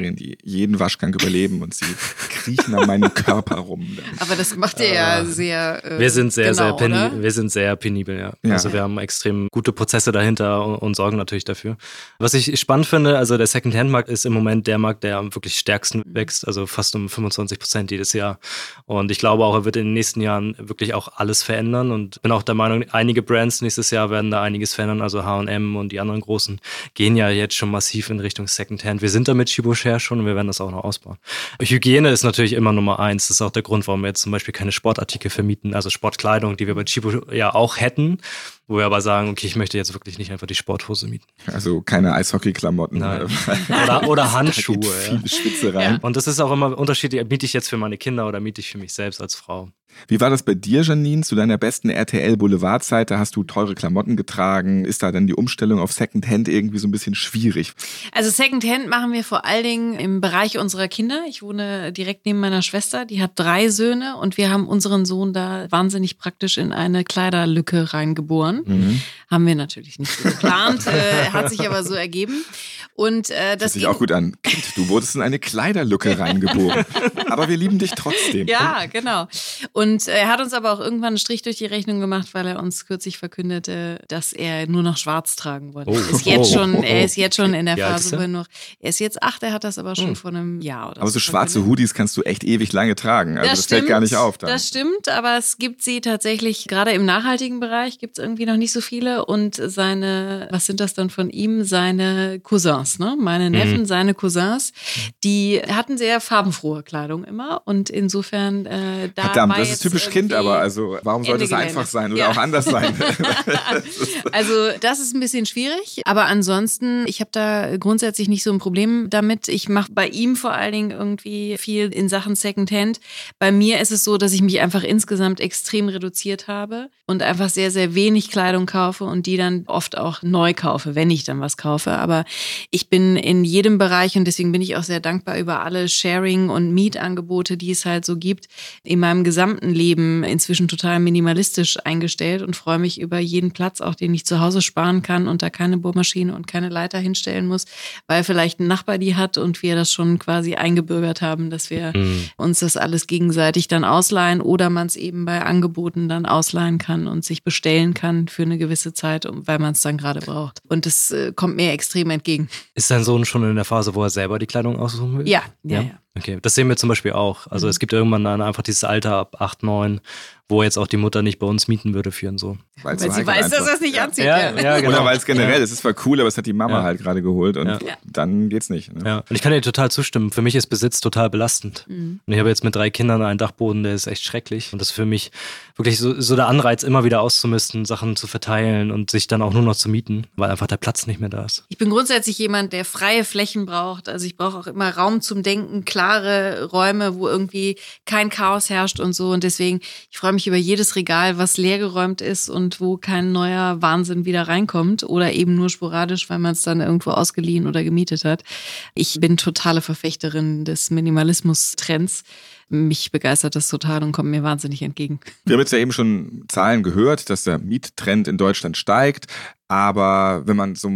Pechbakterien, die jeden Waschgang überleben und sie kriechen an meinem Körper rum. Aber das macht ihr ja sehr. Äh, Wir sind sehr, genau, sehr penibel. Wir sind sehr penibel, ja. Ja. Also wir haben extrem gute Prozesse dahinter und, und sorgen natürlich dafür. Was ich spannend finde, also der Second-Hand-Markt ist im Moment der Markt, der am wirklich stärksten wächst, also fast um 25 Prozent jedes Jahr. Und ich glaube auch, er wird in den nächsten Jahren wirklich auch alles verändern und bin auch der Meinung, einige Brands nächstes Jahr werden da einiges verändern. Also H&M und die anderen großen gehen ja jetzt schon massiv in Richtung Second-Hand. Wir sind da mit Chibo Share schon und wir werden das auch noch ausbauen. Hygiene ist natürlich immer Nummer eins. Das ist auch der Grund, warum wir jetzt zum Beispiel keine Sportartikel vermieten, also Sportkleidung, die wir bei Chibo ja auch hätten, wo wir aber sagen, okay, ich möchte jetzt wirklich nicht einfach die Sporthose mieten. Also keine Eishockey-Klamotten. Oder, oder Da Handschuhe. geht Ja. viel Schwitze rein. Und das ist auch immer unterschiedlich, miete ich jetzt für meine Kinder oder miete ich für mich selbst als Frau. Wie war das bei dir, Janine? Zu deiner besten RTL-Boulevardzeit, da hast du teure Klamotten getragen. Ist da dann die Umstellung auf Second-Hand irgendwie so ein bisschen schwierig? Also Secondhand machen wir vor allen Dingen im Bereich unserer Kinder. Ich wohne direkt neben meiner Schwester, die hat drei Söhne und wir haben unseren Sohn da wahnsinnig praktisch in eine Kleiderlücke reingeboren. Mhm. Haben wir natürlich nicht so geplant, äh, hat sich aber so ergeben. Und äh, Das das sich ging- auch gut an. Kind, du wurdest in eine Kleiderlücke reingeboren. Aber wir lieben dich trotzdem. Ja, genau. Und er hat uns aber auch irgendwann einen Strich durch die Rechnung gemacht, weil er uns kürzlich verkündete, dass er nur noch schwarz tragen wollte. Oh. Ist jetzt schon, er ist jetzt schon in der Wie alt Phase, er? wo er noch, er ist jetzt acht, er hat das aber schon Hm. vor einem Jahr oder Aber so schwarze verkündet. Hoodies kannst du echt ewig lange tragen. Also das, fällt gar nicht auf dann. Das stimmt, aber es gibt sie tatsächlich, gerade im nachhaltigen Bereich gibt es irgendwie noch nicht so viele. Und seine, was sind das dann von ihm? Seine Cousins, ne? Meine Mhm. Neffen, seine Cousins, die hatten sehr farbenfrohe Kleidung immer. Und insofern, äh, da Verdammt, das ist typisch Kind, aber also warum sollte es einfach sein oder Ja. auch anders sein? Also das ist ein bisschen schwierig, aber ansonsten, ich habe da grundsätzlich nicht so ein Problem damit. Ich mache bei ihm vor allen Dingen irgendwie viel in Sachen Secondhand. Bei mir ist es so, dass ich mich einfach insgesamt extrem reduziert habe und einfach sehr, sehr wenig Kleidung kaufe und die dann oft auch neu kaufe, wenn ich dann was kaufe. Aber ich bin in jedem Bereich und deswegen bin ich auch sehr dankbar über alle Sharing- und Mietangebote, die es halt so gibt, in meinem gesamten Leben inzwischen total minimalistisch eingestellt und freue mich über jeden Platz, auch den ich zu Hause sparen kann und da keine Bohrmaschine und keine Leiter hinstellen muss, weil vielleicht ein Nachbar die hat und wir das schon quasi eingebürgert haben, dass wir Mhm. uns das alles gegenseitig dann ausleihen oder man es eben bei Angeboten dann ausleihen kann und sich bestellen kann für eine gewisse Zeit, weil man es dann gerade braucht. Und das äh, kommt mir extrem entgegen. Ist dein Sohn schon in der Phase, wo er selber die Kleidung aussuchen will? Ja, ja, ja. Okay, das sehen wir zum Beispiel auch. Also es gibt irgendwann dann einfach dieses Alter ab 8, 9, wo jetzt auch die Mutter nicht bei uns mieten würde für ihren Sohn. Weil's Weil so sie weiß, dass einfach. er es nicht anzieht. Ja, Ja, ja, genau. Oder weil es generell, es ist zwar cool, aber es hat die Mama Ja. halt gerade geholt und Ja. dann geht's nicht. Ne? Ja, und ich kann dir total zustimmen. Für mich ist Besitz total belastend. Mhm. Und ich habe jetzt mit drei Kindern einen Dachboden, der ist echt schrecklich. Und das ist für mich wirklich so, so der Anreiz, immer wieder auszumisten, Sachen zu verteilen und sich dann auch nur noch zu mieten, weil einfach der Platz nicht mehr da ist. Ich bin grundsätzlich jemand, der freie Flächen braucht. Also ich brauche auch immer Raum zum Denken, klare Räume, wo irgendwie kein Chaos herrscht und so. Und deswegen, ich freue mich über jedes Regal, was leergeräumt ist und wo kein neuer Wahnsinn wieder reinkommt oder eben nur sporadisch, weil man es dann irgendwo ausgeliehen oder gemietet hat. Ich bin totale Verfechterin des Minimalismus-Trends. Mich begeistert das total und kommt mir wahnsinnig entgegen. Wir haben jetzt ja eben schon Zahlen gehört, dass der Miettrend in Deutschland steigt. Aber wenn man so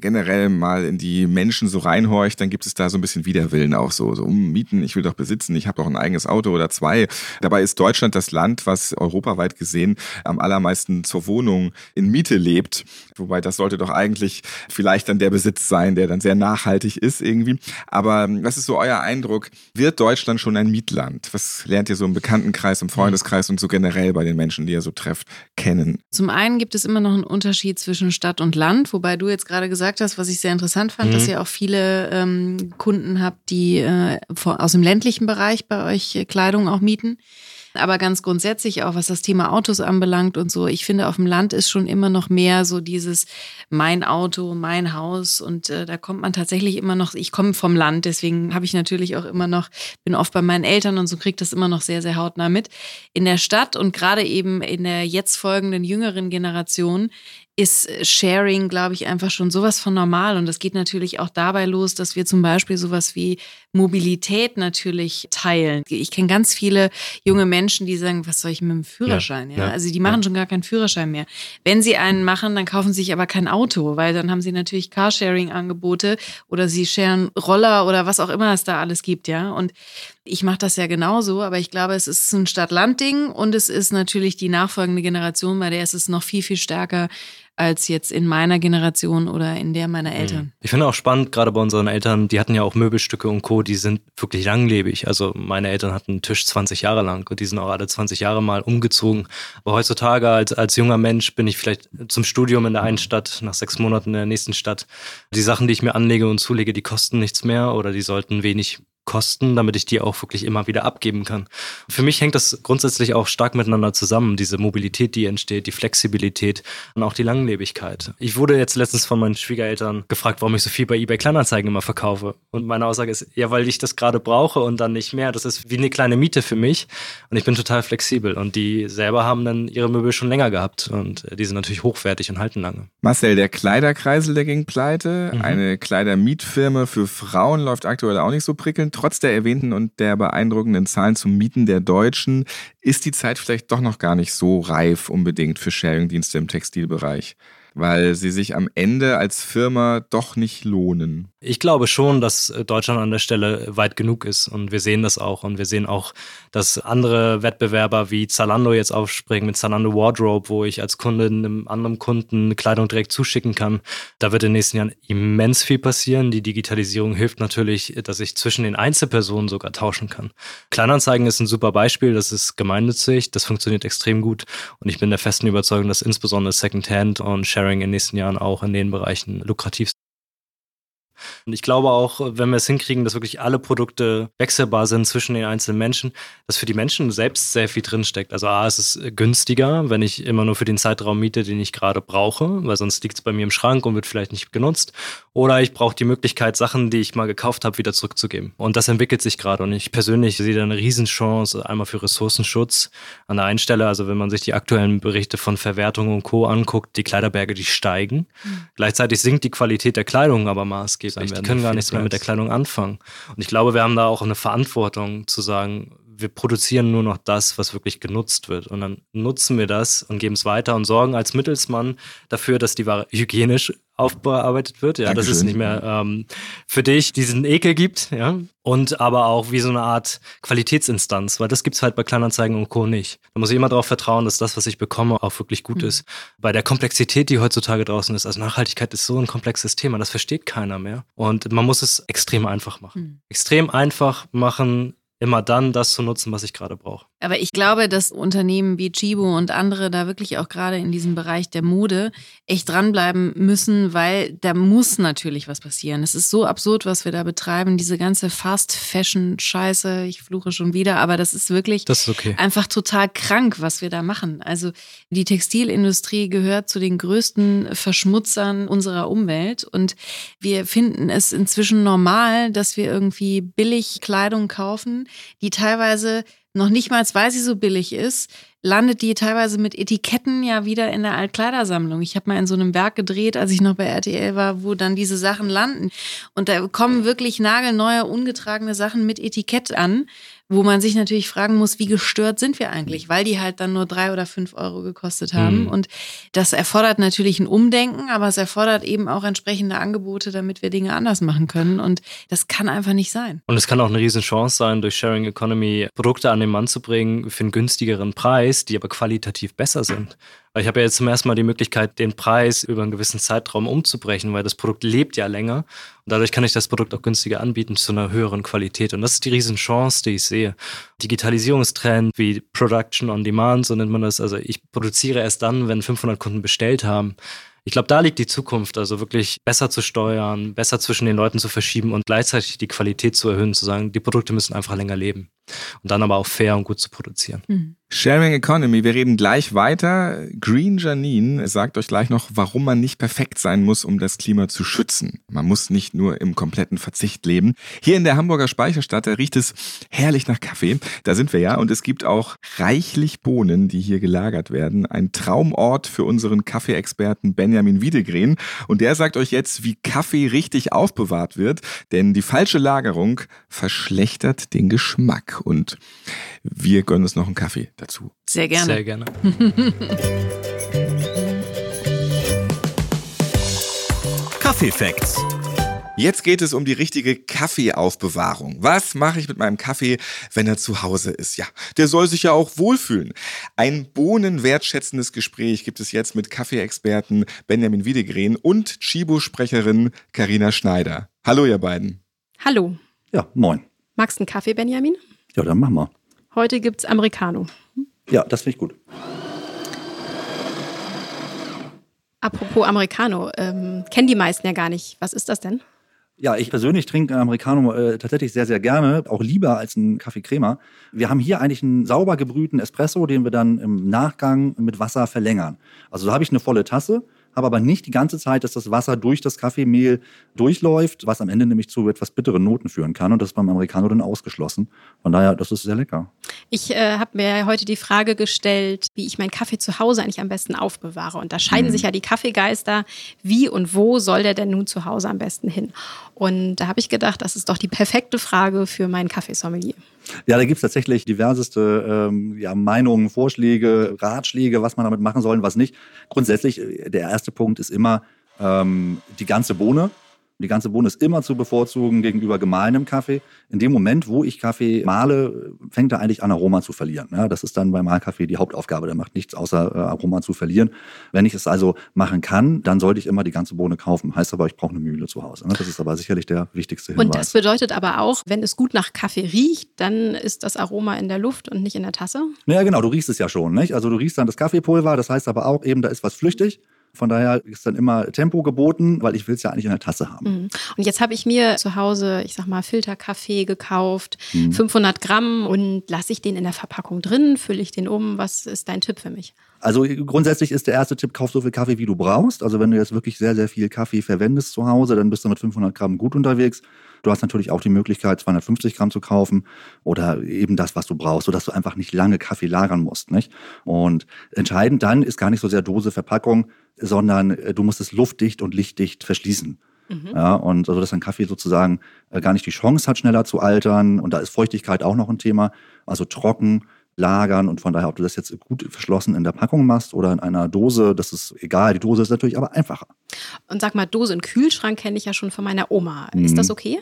generell mal in die Menschen so reinhorcht, dann gibt es da so ein bisschen Widerwillen auch so. So, um Mieten, ich will doch besitzen, ich habe doch ein eigenes Auto oder zwei. Dabei ist Deutschland das Land, was europaweit gesehen am allermeisten zur Wohnung in Miete lebt. Wobei das sollte doch eigentlich vielleicht dann der Besitz sein, der dann sehr nachhaltig ist irgendwie. Aber was ist so euer Eindruck? Wird Deutschland schon ein Mietland? Was lernt ihr so im Bekanntenkreis, im Freundeskreis und so generell bei den Menschen, die ihr so trefft, kennen? Zum einen gibt es immer noch einen Unterschied zwischen Stadt und Land, wobei du jetzt gerade gesagt hast, was ich sehr interessant fand, mhm. dass ihr auch viele ähm, Kunden habt, die äh, aus dem ländlichen Bereich bei euch äh, Kleidung auch mieten. Aber ganz grundsätzlich auch, was das Thema Autos anbelangt und so, ich finde, auf dem Land ist schon immer noch mehr so dieses mein Auto, mein Haus und äh, da kommt man tatsächlich immer noch, ich komme vom Land, deswegen habe ich natürlich auch immer noch, bin oft bei meinen Eltern und so kriege das immer noch sehr, sehr hautnah mit. In der Stadt und gerade eben in der jetzt folgenden jüngeren Generation ist Sharing, glaube ich, einfach schon sowas von normal. Und das geht natürlich auch dabei los, dass wir zum Beispiel sowas wie Mobilität natürlich teilen. Ich kenne ganz viele junge Menschen, die sagen, was soll ich mit dem Führerschein? Ja, ja. Also die machen ja. schon gar keinen Führerschein mehr. Wenn sie einen machen, dann kaufen sie sich aber kein Auto, weil dann haben sie natürlich Carsharing-Angebote oder sie sharen Roller oder was auch immer es da alles gibt, ja. Und ich mache das ja genauso, aber ich glaube, es ist ein Stadt-Land-Ding und es ist natürlich die nachfolgende Generation, bei der ist es noch viel, viel stärker als jetzt in meiner Generation oder in der meiner Eltern. Mhm. Ich finde auch spannend, gerade bei unseren Eltern, die hatten ja auch Möbelstücke und Co., die sind wirklich langlebig. Also meine Eltern hatten einen Tisch 20 Jahre lang und die sind auch alle 20 Jahre mal umgezogen. Aber heutzutage als, als junger Mensch bin ich vielleicht zum Studium in der einen Stadt, nach sechs Monaten in der nächsten Stadt. Die Sachen, die ich mir anlege und zulege, die kosten nichts mehr oder die sollten wenig Kosten, damit ich die auch wirklich immer wieder abgeben kann. Für mich hängt das grundsätzlich auch stark miteinander zusammen, diese Mobilität, die entsteht, die Flexibilität und auch die Langlebigkeit. Ich wurde jetzt letztens von meinen Schwiegereltern gefragt, warum ich so viel bei eBay Kleinanzeigen immer verkaufe. Und meine Aussage ist, ja, weil ich das gerade brauche und dann nicht mehr. Das ist wie eine kleine Miete für mich und ich bin total flexibel. Und die selber haben dann ihre Möbel schon länger gehabt und die sind natürlich hochwertig und halten lange. Marcel, der Kleiderkreisel, der ging pleite. Mhm. Eine Kleidermietfirma für Frauen läuft aktuell auch nicht so prickelnd trotz der erwähnten und der beeindruckenden Zahlen zum Mieten der Deutschen ist die Zeit vielleicht doch noch gar nicht so reif unbedingt für Sharing-Dienste im Textilbereich weil sie sich am Ende als Firma doch nicht lohnen. Ich glaube schon, dass äh, Deutschland an der Stelle weit genug ist und wir sehen das auch und wir sehen auch, dass andere Wettbewerber wie Zalando jetzt aufspringen mit Zalando Wardrobe, wo ich als Kunde einem anderen Kunden Kleidung direkt zuschicken kann. Da wird in den nächsten Jahren immens viel passieren. Die Digitalisierung hilft natürlich, dass ich zwischen den Einzelpersonen sogar tauschen kann. Kleinanzeigen ist ein super Beispiel, das ist gemeinnützig, das funktioniert extrem gut und ich bin der festen Überzeugung, dass insbesondere Secondhand und Sharing in den nächsten Jahren auch in den Bereichen lukrativ und ich glaube auch, wenn wir es hinkriegen, dass wirklich alle Produkte wechselbar sind zwischen den einzelnen Menschen, dass für die Menschen selbst sehr viel drinsteckt. Also A, es ist günstiger, wenn ich immer nur für den Zeitraum miete, den ich gerade brauche, weil sonst liegt es bei mir im Schrank und wird vielleicht nicht genutzt. Oder ich brauche die Möglichkeit, Sachen, die ich mal gekauft habe, wieder zurückzugeben. Und das entwickelt sich gerade. Und ich persönlich sehe da eine Riesenchance, einmal für Ressourcenschutz an der einen Stelle. Also wenn man sich die aktuellen Berichte von Verwertung und Co. anguckt, die Kleiderberge, die steigen. Mhm. Gleichzeitig sinkt die Qualität der Kleidung aber maßgeblich ist. Die können gar nichts mehr mit der Kleidung anfangen. Und ich glaube, wir haben da auch eine Verantwortung zu sagen, wir produzieren nur noch das, was wirklich genutzt wird. Und dann nutzen wir das und geben es weiter und sorgen als Mittelsmann dafür, dass die Ware hygienisch aufbearbeitet wird. Ja, Dankeschön. dass es nicht mehr ähm, für dich diesen Ekel gibt, ja. Und aber auch wie so eine Art Qualitätsinstanz, weil das gibt es halt bei Kleinanzeigen und Co. nicht. Da muss ich immer darauf vertrauen, dass das, was ich bekomme, auch wirklich gut mhm. ist. Bei der Komplexität, die heutzutage draußen ist, also Nachhaltigkeit ist so ein komplexes Thema, das versteht keiner mehr. Und man muss es extrem einfach machen. Mhm. Extrem einfach machen, immer dann das zu nutzen, was ich gerade brauche. Aber ich glaube, dass Unternehmen wie Chibo und andere da wirklich auch gerade in diesem Bereich der Mode echt dranbleiben müssen, weil da muss natürlich was passieren. Es ist so absurd, was wir da betreiben, diese ganze Fast-Fashion-Scheiße. Ich fluche schon wieder, aber das ist wirklich das ist okay. einfach total krank, was wir da machen. Also die Textilindustrie gehört zu den größten Verschmutzern unserer Umwelt und wir finden es inzwischen normal, dass wir irgendwie billig Kleidung kaufen, die teilweise noch nicht mal, weil sie so billig ist, landet die teilweise mit Etiketten ja wieder in der Altkleidersammlung. Ich habe mal in so einem Werk gedreht, als ich noch bei RTL war, wo dann diese Sachen landen. Und da kommen wirklich nagelneue, ungetragene Sachen mit Etikett an, wo man sich natürlich fragen muss, wie gestört sind wir eigentlich, weil die halt dann nur drei oder fünf Euro gekostet haben. Mhm. Und das erfordert natürlich ein Umdenken, aber es erfordert eben auch entsprechende Angebote, damit wir Dinge anders machen können. Und das kann einfach nicht sein. Und es kann auch eine Riesenchance sein, durch Sharing Economy Produkte an den Mann zu bringen für einen günstigeren Preis, die aber qualitativ besser sind. Weil ich habe ja jetzt zum ersten Mal die Möglichkeit, den Preis über einen gewissen Zeitraum umzubrechen, weil das Produkt lebt ja länger. Und dadurch kann ich das Produkt auch günstiger anbieten zu einer höheren Qualität. Und das ist die Riesenchance, die ich sehe. Digitalisierungstrend wie Production on Demand, so nennt man das. Also ich produziere erst dann, wenn 500 Kunden bestellt haben. Ich glaube, da liegt die Zukunft, also wirklich besser zu steuern, besser zwischen den Leuten zu verschieben und gleichzeitig die Qualität zu erhöhen, zu sagen, die Produkte müssen einfach länger leben und dann aber auch fair und gut zu produzieren. Mhm. Sharing Economy, wir reden gleich weiter. Green Janine sagt euch gleich noch, warum man nicht perfekt sein muss, um das Klima zu schützen. Man muss nicht nur im kompletten Verzicht leben. Hier in der Hamburger Speicherstadt, da riecht es herrlich nach Kaffee. Da sind wir ja und es gibt auch reichlich Bohnen, die hier gelagert werden. Ein Traumort für unseren Kaffeeexperten Benjamin Wiedegren. Und der sagt euch jetzt, wie Kaffee richtig aufbewahrt wird, denn die falsche Lagerung verschlechtert den Geschmack. Und wir gönnen uns noch einen Kaffee dazu. Sehr gerne. Sehr gerne. Kaffee-Facts. Jetzt geht es um die richtige Kaffeeaufbewahrung. Was mache ich mit meinem Kaffee, wenn er zu Hause ist? Ja, der soll sich ja auch wohlfühlen. Ein bohnenwertschätzendes Gespräch gibt es jetzt mit Kaffeeexperten Benjamin Wiedegren und Chibo-Sprecherin Karina Schneider. Hallo, ihr beiden. Hallo. Ja, moin. Magst du einen Kaffee, Benjamin? Ja, dann machen wir. Heute gibt's Americano. Ja, das finde ich gut. Apropos Americano, ähm, kennen die meisten ja gar nicht. Was ist das denn? Ja, ich persönlich trinke Americano äh, tatsächlich sehr, sehr gerne, auch lieber als einen Kaffeecrema. Wir haben hier eigentlich einen sauber gebrühten Espresso, den wir dann im Nachgang mit Wasser verlängern. Also da habe ich eine volle Tasse habe aber nicht die ganze Zeit, dass das Wasser durch das Kaffeemehl durchläuft, was am Ende nämlich zu etwas bitteren Noten führen kann. Und das ist beim Americano dann ausgeschlossen. Von daher, das ist sehr lecker. Ich äh, habe mir heute die Frage gestellt, wie ich meinen Kaffee zu Hause eigentlich am besten aufbewahre. Und da scheiden mhm. sich ja die Kaffeegeister. Wie und wo soll der denn nun zu Hause am besten hin? Und da habe ich gedacht, das ist doch die perfekte Frage für meinen Kaffeesommelier. Ja, da gibt's tatsächlich diverseste ähm, ja, Meinungen, Vorschläge, Ratschläge, was man damit machen soll und was nicht. Grundsätzlich, äh, der erste Punkt ist immer ähm, die ganze Bohne. Die ganze Bohne ist immer zu bevorzugen gegenüber gemahlenem Kaffee. In dem Moment, wo ich Kaffee mahle, fängt er eigentlich an, Aroma zu verlieren. Ja, das ist dann beim Mahlkaffee die Hauptaufgabe. Der macht nichts außer äh, Aroma zu verlieren. Wenn ich es also machen kann, dann sollte ich immer die ganze Bohne kaufen. Heißt aber, ich brauche eine Mühle zu Hause. Ne? Das ist aber sicherlich der wichtigste Hinweis. Und das bedeutet aber auch, wenn es gut nach Kaffee riecht, dann ist das Aroma in der Luft und nicht in der Tasse? Ja, genau. Du riechst es ja schon. Nicht? Also du riechst dann das Kaffeepulver. Das heißt aber auch eben, da ist was flüchtig. Von daher ist dann immer Tempo geboten, weil ich will es ja eigentlich in der Tasse haben. Mhm. Und jetzt habe ich mir zu Hause, ich sag mal, Filterkaffee gekauft, mhm. 500 Gramm und lasse ich den in der Verpackung drin, fülle ich den um. Was ist dein Tipp für mich? Also grundsätzlich ist der erste Tipp, kauf so viel Kaffee, wie du brauchst. Also wenn du jetzt wirklich sehr, sehr viel Kaffee verwendest zu Hause, dann bist du mit 500 Gramm gut unterwegs. Du hast natürlich auch die Möglichkeit, 250 Gramm zu kaufen oder eben das, was du brauchst, sodass du einfach nicht lange Kaffee lagern musst. Nicht? Und entscheidend dann ist gar nicht so sehr Dose, Verpackung, sondern äh, du musst es luftdicht und lichtdicht verschließen. Mhm. Ja, und also, dass ein Kaffee sozusagen äh, gar nicht die Chance hat, schneller zu altern. Und da ist Feuchtigkeit auch noch ein Thema. Also trocken lagern und von daher, ob du das jetzt gut verschlossen in der Packung machst oder in einer Dose, das ist egal. Die Dose ist natürlich aber einfacher. Und sag mal, Dose und Kühlschrank kenne ich ja schon von meiner Oma. Ist mhm. das okay?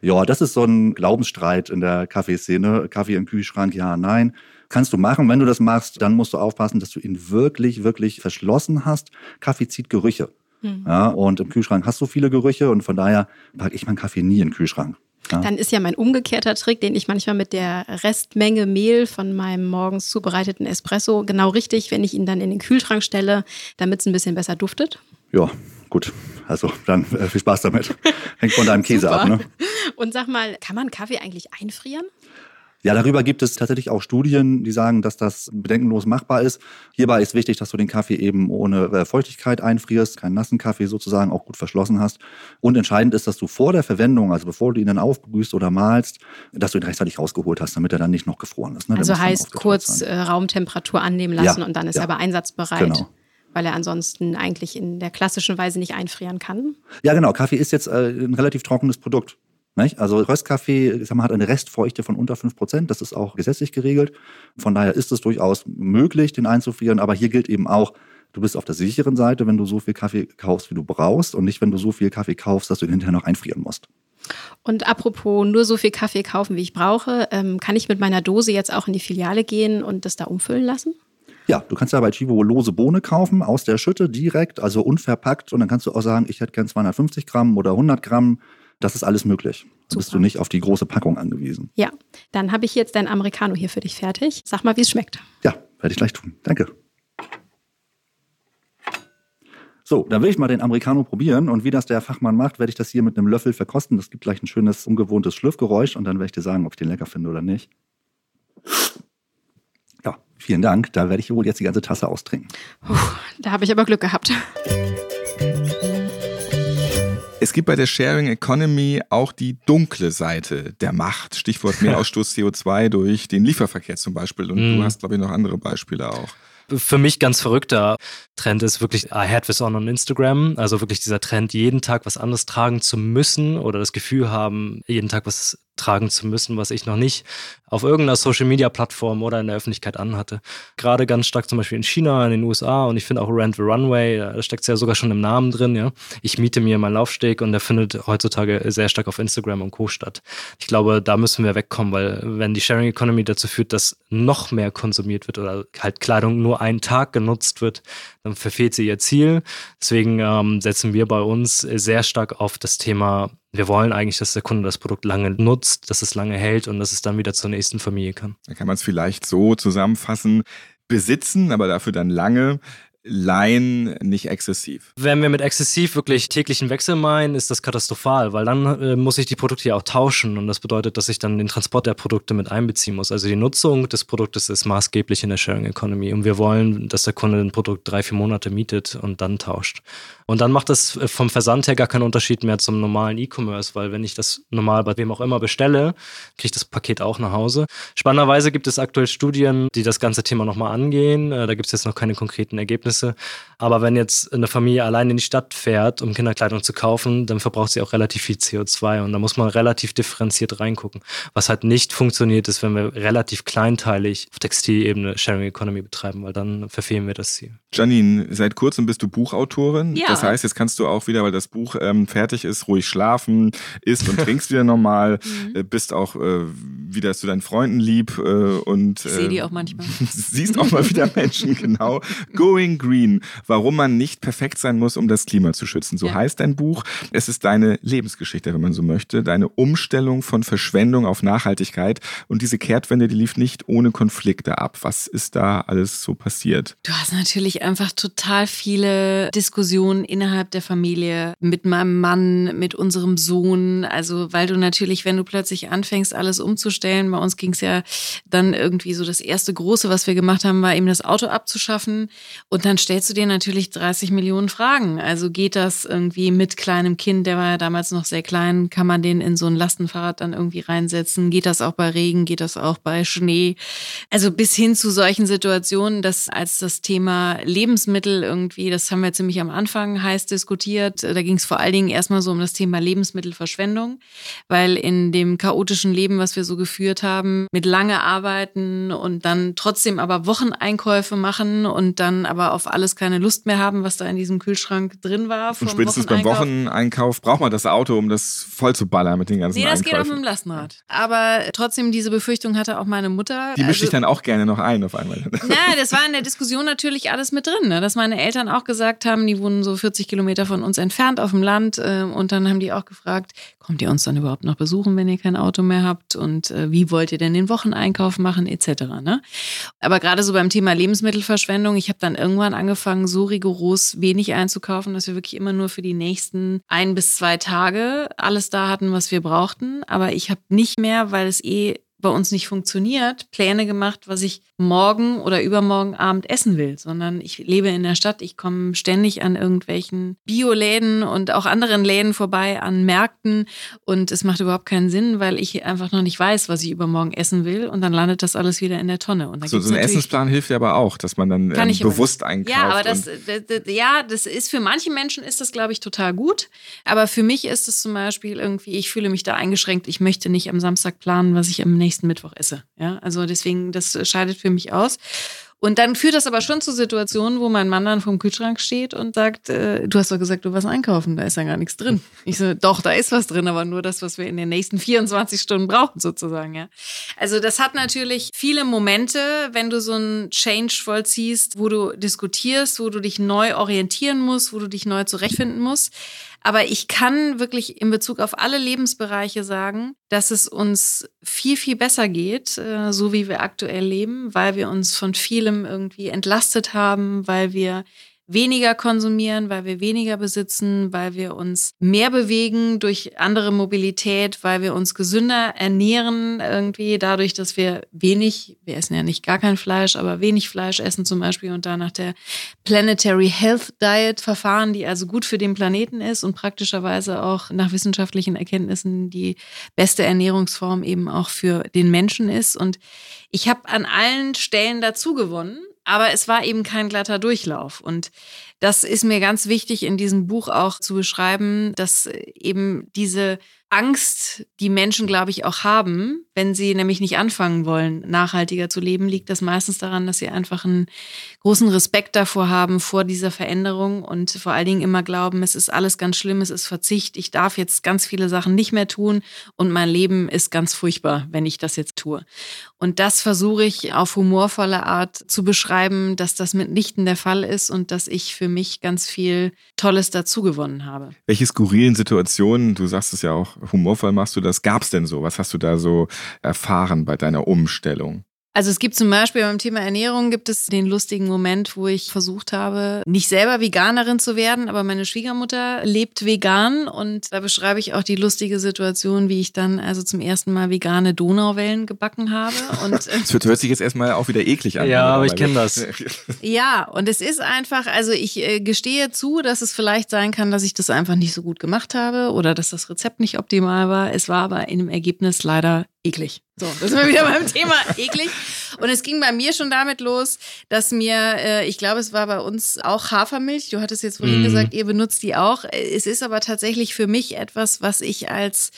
Ja, das ist so ein Glaubensstreit in der Kaffeeszene. Kaffee im Kühlschrank, ja, nein. Kannst du machen. Wenn du das machst, dann musst du aufpassen, dass du ihn wirklich, wirklich verschlossen hast. Kaffee zieht Gerüche. Mhm. Ja, und im Kühlschrank hast du viele Gerüche und von daher packe ich meinen Kaffee nie in den Kühlschrank. Ja. Dann ist ja mein umgekehrter Trick, den ich manchmal mit der Restmenge Mehl von meinem morgens zubereiteten Espresso genau richtig, wenn ich ihn dann in den Kühlschrank stelle, damit es ein bisschen besser duftet. Ja, gut. Also dann äh, viel Spaß damit. Hängt von deinem Käse ab. Ne? Und sag mal, kann man Kaffee eigentlich einfrieren? Ja, darüber gibt es tatsächlich auch Studien, die sagen, dass das bedenkenlos machbar ist. Hierbei ist wichtig, dass du den Kaffee eben ohne äh, Feuchtigkeit einfrierst, keinen nassen Kaffee sozusagen, auch gut verschlossen hast. Und entscheidend ist, dass du vor der Verwendung, also bevor du ihn dann aufbrühst oder malst, dass du ihn rechtzeitig rausgeholt hast, damit er dann nicht noch gefroren ist. Ne? Also heißt kurz äh, Raumtemperatur annehmen lassen ja, und dann ist ja. er aber einsatzbereit. Genau weil er ansonsten eigentlich in der klassischen Weise nicht einfrieren kann. Ja, genau. Kaffee ist jetzt äh, ein relativ trockenes Produkt. Nicht? Also Röstkaffee sag mal, hat eine Restfeuchte von unter 5%, das ist auch gesetzlich geregelt. Von daher ist es durchaus möglich, den einzufrieren, aber hier gilt eben auch, du bist auf der sicheren Seite, wenn du so viel Kaffee kaufst, wie du brauchst und nicht, wenn du so viel Kaffee kaufst, dass du ihn hinterher noch einfrieren musst. Und apropos nur so viel Kaffee kaufen, wie ich brauche, ähm, kann ich mit meiner Dose jetzt auch in die Filiale gehen und das da umfüllen lassen? Ja, du kannst ja bei Chivo lose Bohne kaufen, aus der Schütte direkt, also unverpackt. Und dann kannst du auch sagen, ich hätte gern 250 Gramm oder 100 Gramm. Das ist alles möglich. Da bist du nicht auf die große Packung angewiesen. Ja, dann habe ich jetzt dein Americano hier für dich fertig. Sag mal, wie es schmeckt. Ja, werde ich gleich tun. Danke. So, dann will ich mal den Americano probieren und wie das der Fachmann macht, werde ich das hier mit einem Löffel verkosten. Das gibt gleich ein schönes, ungewohntes Schlürfgeräusch und dann werde ich dir sagen, ob ich den lecker finde oder nicht. Ja, vielen Dank. Da werde ich wohl jetzt die ganze Tasse austrinken. Puh, da habe ich aber Glück gehabt. Es gibt bei der Sharing Economy auch die dunkle Seite der Macht. Stichwort Mehrausstoß CO2 durch den Lieferverkehr zum Beispiel. Und Mhm. du hast, glaube ich, noch andere Beispiele auch. für mich ganz verrückter Trend ist wirklich I had this on on Instagram. Also wirklich dieser Trend, jeden Tag was anderes tragen zu müssen oder das Gefühl haben, jeden Tag was tragen zu müssen, was ich noch nicht auf irgendeiner Social Media Plattform oder in der Öffentlichkeit anhatte. Gerade ganz stark zum Beispiel in China, in den USA und ich finde auch Rent the Runway, da steckt es ja sogar schon im Namen drin, ja. Ich miete mir meinen Laufsteg und der findet heutzutage sehr stark auf Instagram und Co. statt. Ich glaube, da müssen wir wegkommen, weil wenn die Sharing Economy dazu führt, dass noch mehr konsumiert wird oder halt Kleidung nur einen Tag genutzt wird, dann verfehlt sie ihr Ziel. Deswegen ähm, setzen wir bei uns sehr stark auf das Thema, wir wollen eigentlich, dass der Kunde das Produkt lange nutzt, dass es lange hält und dass es dann wieder zur nächsten Familie kann. Da kann man es vielleicht so zusammenfassen. Besitzen, aber dafür dann lange. Leihen nicht exzessiv. Wenn wir mit exzessiv wirklich täglichen Wechsel meinen, ist das katastrophal, weil dann äh, muss ich die Produkte ja auch tauschen und das bedeutet, dass ich dann den Transport der Produkte mit einbeziehen muss. Also die Nutzung des Produktes ist maßgeblich in der Sharing Economy und wir wollen, dass der Kunde ein Produkt drei, vier Monate mietet und dann tauscht. Und dann macht es vom Versand her gar keinen Unterschied mehr zum normalen E-Commerce, weil wenn ich das normal bei wem auch immer bestelle, kriege ich das Paket auch nach Hause. Spannenderweise gibt es aktuell Studien, die das ganze Thema nochmal angehen. Äh, Da gibt es jetzt noch keine konkreten Ergebnisse. Aber wenn jetzt eine Familie allein in die Stadt fährt, um Kinderkleidung zu kaufen, dann verbraucht sie auch relativ viel CO2 und da muss man relativ differenziert reingucken. Was halt nicht funktioniert, ist, wenn wir relativ kleinteilig auf Textilebene Sharing Economy betreiben, weil dann verfehlen wir das Ziel. Janine, seit kurzem bist du Buchautorin. Ja. Das heißt, jetzt kannst du auch wieder, weil das Buch ähm, fertig ist, ruhig schlafen, isst und trinkst wieder normal, Mhm. äh, bist auch äh, wieder zu deinen Freunden lieb äh, und Ich sehe die äh, auch manchmal. siehst auch mal wieder Menschen, genau. Going Green, warum man nicht perfekt sein muss, um das Klima zu schützen. So Ja. heißt dein Buch. Es ist deine Lebensgeschichte, wenn man so möchte, deine Umstellung von Verschwendung auf Nachhaltigkeit. Und diese Kehrtwende, die lief nicht ohne Konflikte ab. Was ist da alles so passiert? Du hast natürlich einfach total viele Diskussionen innerhalb der Familie mit meinem Mann, mit unserem Sohn. Also, weil du natürlich, wenn du plötzlich anfängst, alles umzustellen, bei uns ging es ja dann irgendwie so das erste große, was wir gemacht haben, war eben das Auto abzuschaffen. Und dann stellst du dir natürlich 30 Millionen Fragen. Also geht das irgendwie mit kleinem Kind, der war ja damals noch sehr klein, kann man den in so ein Lastenfahrrad dann irgendwie reinsetzen? Geht das auch bei Regen? Geht das auch bei Schnee? Also bis hin zu solchen Situationen, dass als das Thema Lebensmittel irgendwie, das haben wir ziemlich am Anfang heiß diskutiert, da ging es vor allen Dingen erstmal so um das Thema Lebensmittelverschwendung, weil in dem chaotischen Leben, was wir so geführt haben, mit lange arbeiten und dann trotzdem aber Wocheneinkäufe machen und dann aber auf alles keine Lust mehr haben, was da in diesem Kühlschrank drin war. Und spätestens beim Wocheneinkauf. Braucht man das Auto, um das voll zu ballern mit den ganzen Nee, das geht auch Einkäufen. mit dem Lastenrad. Aber trotzdem, diese Befürchtung hatte auch meine Mutter. Die mischt Also- sich dann auch gerne noch ein auf einmal. Na, das war in der Diskussion natürlich alles mit drin, ne? dass meine Eltern auch gesagt haben, die wohnen so 40 Kilometer von uns entfernt auf dem Land äh, und dann haben die auch gefragt, kommt ihr uns dann überhaupt noch besuchen, wenn ihr kein Auto mehr habt und äh, wie wollt ihr denn den Wocheneinkauf machen etc. Ne? Aber gerade so beim Thema Lebensmittelverschwendung, ich habe dann irgendwann angefangen, so rigoros wenig einzukaufen, dass wir wirklich immer nur für die nächsten ein bis zwei Tage alles da hatten, was wir brauchten. Aber ich habe nicht mehr, weil es eh bei uns nicht funktioniert, Pläne gemacht, was ich morgen oder übermorgen Abend essen will, sondern ich lebe in der Stadt, ich komme ständig an irgendwelchen Bioläden und auch anderen Läden vorbei, an Märkten und es macht überhaupt keinen Sinn, weil ich einfach noch nicht weiß, was ich übermorgen essen will und dann landet das alles wieder in der Tonne. Und so, so ein Essensplan hilft ja aber auch, dass man dann ähm, bewusst einkauft. Ja, aber das, das, das, ja, das ist für manche Menschen ist das, glaube ich, total gut, aber für mich ist es zum Beispiel irgendwie, ich fühle mich da eingeschränkt, ich möchte nicht am Samstag planen, was ich am nächsten Mittwoch esse. Ja, also deswegen, das scheidet für mich aus. Und dann führt das aber schon zu Situationen, wo mein Mann dann vom Kühlschrank steht und sagt, äh, du hast doch gesagt, du warst einkaufen, da ist ja gar nichts drin. Ich so, doch, da ist was drin, aber nur das, was wir in den nächsten 24 Stunden brauchen, sozusagen, ja. Also das hat natürlich viele Momente, wenn du so einen Change vollziehst, wo du diskutierst, wo du dich neu orientieren musst, wo du dich neu zurechtfinden musst. Aber ich kann wirklich in Bezug auf alle Lebensbereiche sagen, dass es uns viel, viel besser geht, äh, so wie wir aktuell leben, weil wir uns von vielem irgendwie entlastet haben, weil wir weniger konsumieren, weil wir weniger besitzen, weil wir uns mehr bewegen durch andere Mobilität, weil wir uns gesünder ernähren, irgendwie dadurch, dass wir wenig, wir essen ja nicht gar kein Fleisch, aber wenig Fleisch essen zum Beispiel und da nach der Planetary Health Diet verfahren, die also gut für den Planeten ist und praktischerweise auch nach wissenschaftlichen Erkenntnissen die beste Ernährungsform eben auch für den Menschen ist. Und ich habe an allen Stellen dazu gewonnen aber es war eben kein glatter Durchlauf. Und das ist mir ganz wichtig in diesem Buch auch zu beschreiben, dass eben diese Angst, die Menschen, glaube ich, auch haben, wenn sie nämlich nicht anfangen wollen, nachhaltiger zu leben, liegt das meistens daran, dass sie einfach einen großen Respekt davor haben, vor dieser Veränderung und vor allen Dingen immer glauben, es ist alles ganz schlimm, es ist Verzicht, ich darf jetzt ganz viele Sachen nicht mehr tun und mein Leben ist ganz furchtbar, wenn ich das jetzt tue. Und das versuche ich auf humorvolle Art zu beschreiben, dass das mitnichten der Fall ist und dass ich für mich ganz viel Tolles dazugewonnen habe. Welche skurrilen Situationen, du sagst es ja auch, humorvoll machst du das, gab es denn so? Was hast du da so erfahren bei deiner Umstellung? Also es gibt zum Beispiel beim Thema Ernährung gibt es den lustigen Moment, wo ich versucht habe, nicht selber Veganerin zu werden, aber meine Schwiegermutter lebt vegan und da beschreibe ich auch die lustige Situation, wie ich dann also zum ersten Mal vegane Donauwellen gebacken habe. Und das hört sich jetzt erstmal auch wieder eklig an. Ja, aber ich kenne das. Ja, und es ist einfach, also ich äh, gestehe zu, dass es vielleicht sein kann, dass ich das einfach nicht so gut gemacht habe oder dass das Rezept nicht optimal war. Es war aber in dem Ergebnis leider eklig. So, das sind wir wieder beim Thema eklig. Und es ging bei mir schon damit los, dass mir, äh, ich glaube, es war bei uns auch Hafermilch. Du hattest jetzt vorhin mm. gesagt, ihr benutzt die auch. Es ist aber tatsächlich für mich etwas, was ich als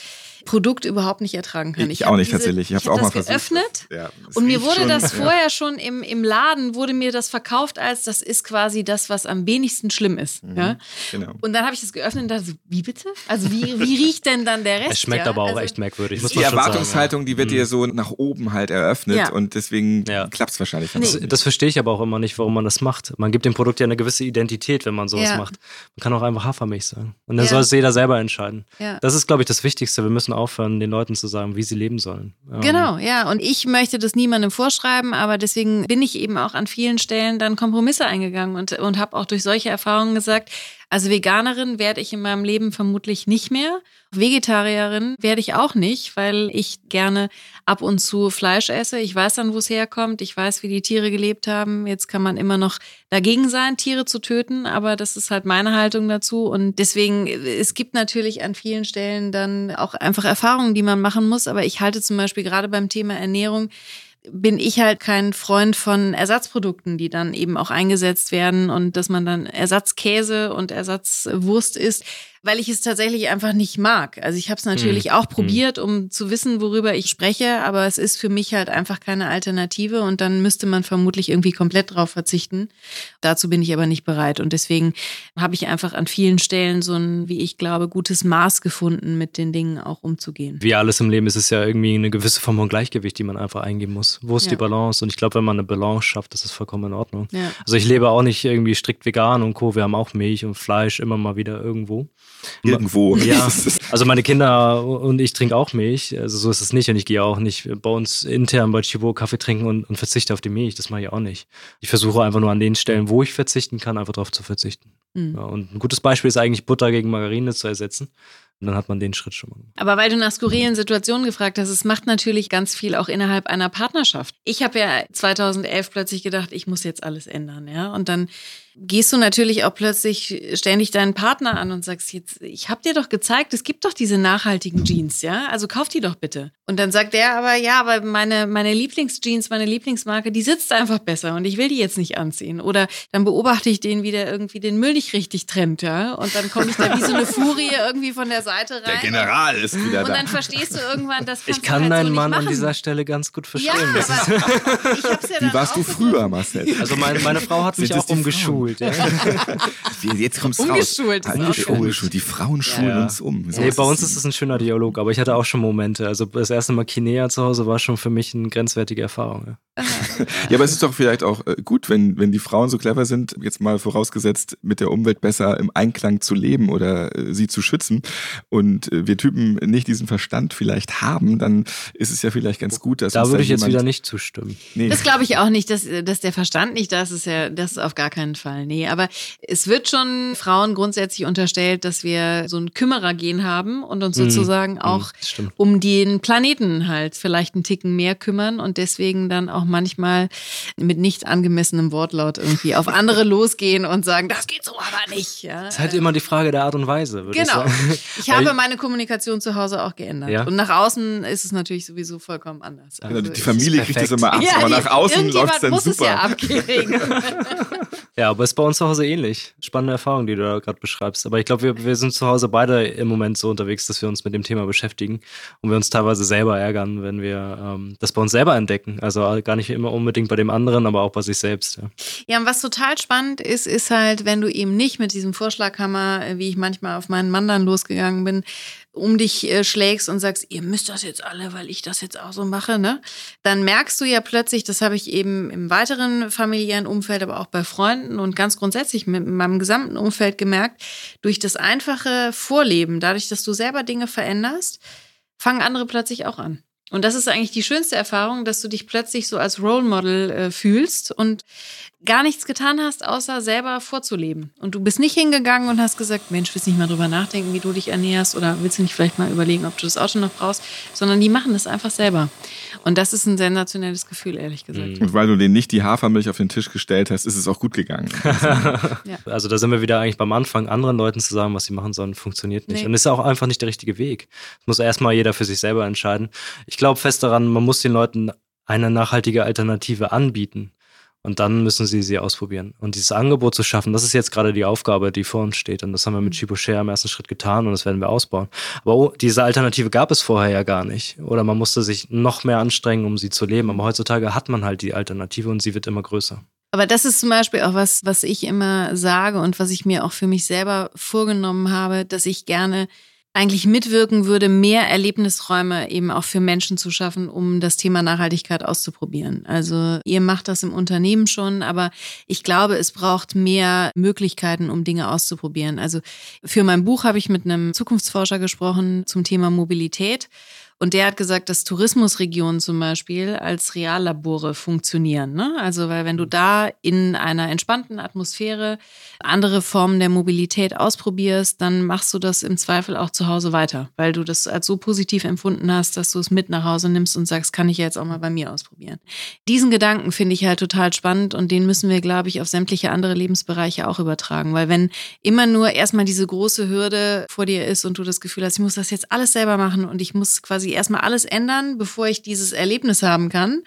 Produkt überhaupt nicht ertragen kann. Ich, ich auch nicht diese, tatsächlich. Ich habe auch mal versucht. geöffnet ja, und mir wurde schon, das vorher schon im, im Laden wurde mir das verkauft als das ist quasi das, was am wenigsten schlimm ist. Mhm, ja? Genau. Und dann habe ich das geöffnet und dachte, wie bitte? Also wie, wie riecht denn dann der Rest? Es schmeckt ja? aber auch also, echt merkwürdig. die Erwartungshaltung, sagen, die wird mhm. dir so nach oben halt eröffnet ja. und deswegen ja. klappt es wahrscheinlich. Nee. Das, das verstehe ich aber auch immer nicht, warum man das macht. Man gibt dem Produkt ja eine gewisse Identität, wenn man sowas macht. Man kann auch einfach Hafermilch sagen. Und dann soll es jeder selber entscheiden. Das ist, glaube ich, das Wichtigste. Wir müssen aufhören, den Leuten zu sagen, wie sie leben sollen. Ähm, genau, ja. Und ich möchte das niemandem vorschreiben, aber deswegen bin ich eben auch an vielen Stellen dann Kompromisse eingegangen und, und habe auch durch solche Erfahrungen gesagt, also Veganerin werde ich in meinem Leben vermutlich nicht mehr. Vegetarierin werde ich auch nicht, weil ich gerne ab und zu Fleisch esse. Ich weiß dann, wo es herkommt. Ich weiß, wie die Tiere gelebt haben. Jetzt kann man immer noch dagegen sein, Tiere zu töten, aber das ist halt meine Haltung dazu. Und deswegen, es gibt natürlich an vielen Stellen dann auch einfach Erfahrungen, die man machen muss. Aber ich halte zum Beispiel gerade beim Thema Ernährung bin ich halt kein Freund von Ersatzprodukten, die dann eben auch eingesetzt werden und dass man dann Ersatzkäse und Ersatzwurst isst weil ich es tatsächlich einfach nicht mag. Also ich habe es natürlich mhm. auch probiert, um zu wissen, worüber ich spreche, aber es ist für mich halt einfach keine Alternative und dann müsste man vermutlich irgendwie komplett drauf verzichten. Dazu bin ich aber nicht bereit und deswegen habe ich einfach an vielen Stellen so ein, wie ich glaube, gutes Maß gefunden, mit den Dingen auch umzugehen. Wie alles im Leben ist es ja irgendwie eine gewisse Form von Gleichgewicht, die man einfach eingeben muss. Wo ist ja. die Balance? Und ich glaube, wenn man eine Balance schafft, ist das vollkommen in Ordnung. Ja. Also ich lebe auch nicht irgendwie strikt vegan und Co. Wir haben auch Milch und Fleisch immer mal wieder irgendwo. Irgendwo. Ja, also meine Kinder und ich trinken auch Milch. Also so ist es nicht. Und ich gehe auch nicht bei uns intern bei Chibo Kaffee trinken und, und verzichte auf die Milch. Das mache ich auch nicht. Ich versuche einfach nur an den Stellen, wo ich verzichten kann, einfach darauf zu verzichten. Mhm. Ja, und ein gutes Beispiel ist eigentlich Butter gegen Margarine zu ersetzen. Und dann hat man den Schritt schon mal gemacht. Aber weil du nach skurrilen Situationen gefragt hast, es macht natürlich ganz viel auch innerhalb einer Partnerschaft. Ich habe ja 2011 plötzlich gedacht, ich muss jetzt alles ändern, ja. Und dann gehst du natürlich auch plötzlich ständig deinen Partner an und sagst jetzt, ich habe dir doch gezeigt, es gibt doch diese nachhaltigen Jeans, ja, also kauf die doch bitte. Und dann sagt er aber, ja, aber meine, meine Lieblingsjeans, meine Lieblingsmarke, die sitzt einfach besser und ich will die jetzt nicht anziehen. Oder dann beobachte ich den, wie der irgendwie den Müll nicht richtig trennt, ja, und dann komme ich da wie so eine Furie irgendwie von der Seite rein. Der General ist wieder und da. dann verstehst du irgendwann, das Ich kann du halt deinen so Mann machen. an dieser Stelle ganz gut verstehen. ja, ich hab's ja dann Wie warst auch du früher, Marcel? also mein, meine Frau hat mich auch umgeschult. Ja. Jetzt kommt's Umgeschult raus. Umgeschult. Umgeschult. Die Frauen schulen Ja. uns um. So Nee, bei uns ist es ein schöner Dialog, aber ich hatte auch schon Momente. Also das erste Mal Kinea zu Hause war schon für mich eine grenzwertige Erfahrung. Ja. Ja, aber es ist doch vielleicht auch äh, gut, wenn, wenn die Frauen so clever sind, jetzt mal vorausgesetzt, mit der Umwelt besser im Einklang zu leben oder äh, sie zu schützen und äh, wir Typen nicht diesen Verstand vielleicht haben, dann ist es ja vielleicht ganz gut, dass Da würde ich jetzt wieder nicht zustimmen. Nee. Das glaube ich auch nicht, dass, dass der Verstand nicht da ist, ist ja, das ist auf gar keinen Fall. Nee, aber es wird schon Frauen grundsätzlich unterstellt, dass wir so ein Kümmerergehen haben und uns Mhm. sozusagen auch Das stimmt. um den Planeten halt vielleicht einen Ticken mehr kümmern und deswegen dann auch manchmal mit nicht angemessenem Wortlaut irgendwie auf andere losgehen und sagen, das geht so aber nicht. Ja. Das ist halt immer die Frage der Art und Weise, würde Genau. ich sagen. Ich Weil- habe meine Kommunikation zu Hause auch geändert. Ja. Und nach außen ist es natürlich sowieso vollkommen anders. Genau, Also die ich- Familie kriegt das immer ab, Ja, aber nach außen läuft es dann muss es ja super. abkriegen. Ja, aber ist bei uns zu Hause ähnlich. Spannende Erfahrung, die du da gerade beschreibst. Aber ich glaube, wir, wir sind zu Hause beide im Moment so unterwegs, dass wir uns mit dem Thema beschäftigen und wir uns teilweise selber ärgern, wenn wir ähm, das bei uns selber entdecken. Also gar nicht immer unbedingt bei dem anderen, aber auch bei sich selbst. Ja. Ja, und was total spannend ist, ist halt, wenn du eben nicht mit diesem Vorschlaghammer, wie ich manchmal auf meinen Mann dann losgegangen bin, um dich äh, schlägst und sagst, ihr müsst das jetzt alle, weil ich das jetzt auch so mache, ne? Dann merkst du ja plötzlich, das habe ich eben im weiteren familiären Umfeld, aber auch bei Freunden und ganz grundsätzlich mit meinem gesamten Umfeld gemerkt, durch das einfache Vorleben, dadurch, dass du selber Dinge veränderst, fangen andere plötzlich auch an. Und das ist eigentlich die schönste Erfahrung, dass du dich plötzlich so als Role Model äh, fühlst und gar nichts getan hast, außer selber vorzuleben. Und du bist nicht hingegangen und hast gesagt, Mensch, willst nicht mal drüber nachdenken, wie du dich ernährst oder willst du nicht vielleicht mal überlegen, ob du das Auto noch brauchst, sondern die machen das einfach selber. Und das ist ein sensationelles Gefühl, ehrlich gesagt. Und weil du denen nicht die Hafermilch auf den Tisch gestellt hast, ist es auch gut gegangen. Also da sind wir wieder eigentlich beim Anfang, anderen Leuten zu sagen, was sie machen sollen, funktioniert nicht. Nee. Und ist auch einfach nicht der richtige Weg. Das muss erstmal jeder für sich selber entscheiden. Ich glaube fest daran, man muss den Leuten eine nachhaltige Alternative anbieten. Und dann müssen sie sie ausprobieren. Und dieses Angebot zu schaffen, das ist jetzt gerade die Aufgabe, die vor uns steht. Und das haben wir mit Chibo Share im ersten Schritt getan und das werden wir ausbauen. Aber oh, diese Alternative gab es vorher ja gar nicht. Oder man musste sich noch mehr anstrengen, um sie zu leben. Aber heutzutage hat man halt die Alternative und sie wird immer größer. Aber das ist zum Beispiel auch was, was ich immer sage und was ich mir auch für mich selber vorgenommen habe, dass ich gerne eigentlich mitwirken würde, mehr Erlebnisräume eben auch für Menschen zu schaffen, um das Thema Nachhaltigkeit auszuprobieren. Also ihr macht das im Unternehmen schon, aber ich glaube, es braucht mehr Möglichkeiten, um Dinge auszuprobieren. Also für mein Buch habe ich mit einem Zukunftsforscher gesprochen zum Thema Mobilität. Und der hat gesagt, dass Tourismusregionen zum Beispiel als Reallabore funktionieren. Ne? Also, weil wenn du da in einer entspannten Atmosphäre andere Formen der Mobilität ausprobierst, dann machst du das im Zweifel auch zu Hause weiter, weil du das als so positiv empfunden hast, dass du es mit nach Hause nimmst und sagst, kann ich ja jetzt auch mal bei mir ausprobieren. Diesen Gedanken finde ich halt total spannend und den müssen wir, glaube ich, auf sämtliche andere Lebensbereiche auch übertragen, weil wenn immer nur erstmal diese große Hürde vor dir ist und du das Gefühl hast, ich muss das jetzt alles selber machen und ich muss quasi erstmal alles ändern, bevor ich dieses Erlebnis haben kann.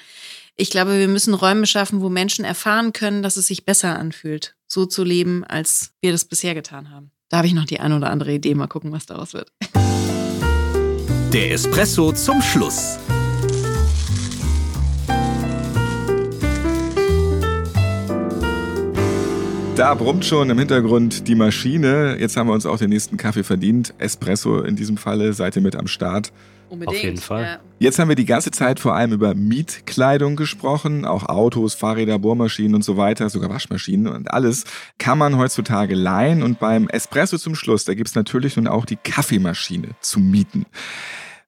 Ich glaube, wir müssen Räume schaffen, wo Menschen erfahren können, dass es sich besser anfühlt, so zu leben, als wir das bisher getan haben. Da habe ich noch die eine oder andere Idee. Mal gucken, was daraus wird. Der Espresso zum Schluss. Da brummt schon im Hintergrund die Maschine. Jetzt haben wir uns auch den nächsten Kaffee verdient. Espresso in diesem Falle. Seid ihr mit am Start? Unbedingt. Auf jeden Fall. Ja. Jetzt haben wir die ganze Zeit vor allem über Mietkleidung gesprochen, auch Autos, Fahrräder, Bohrmaschinen und so weiter, sogar Waschmaschinen und alles kann man heutzutage leihen. Und beim Espresso zum Schluss, da gibt's natürlich nun auch die Kaffeemaschine zu mieten.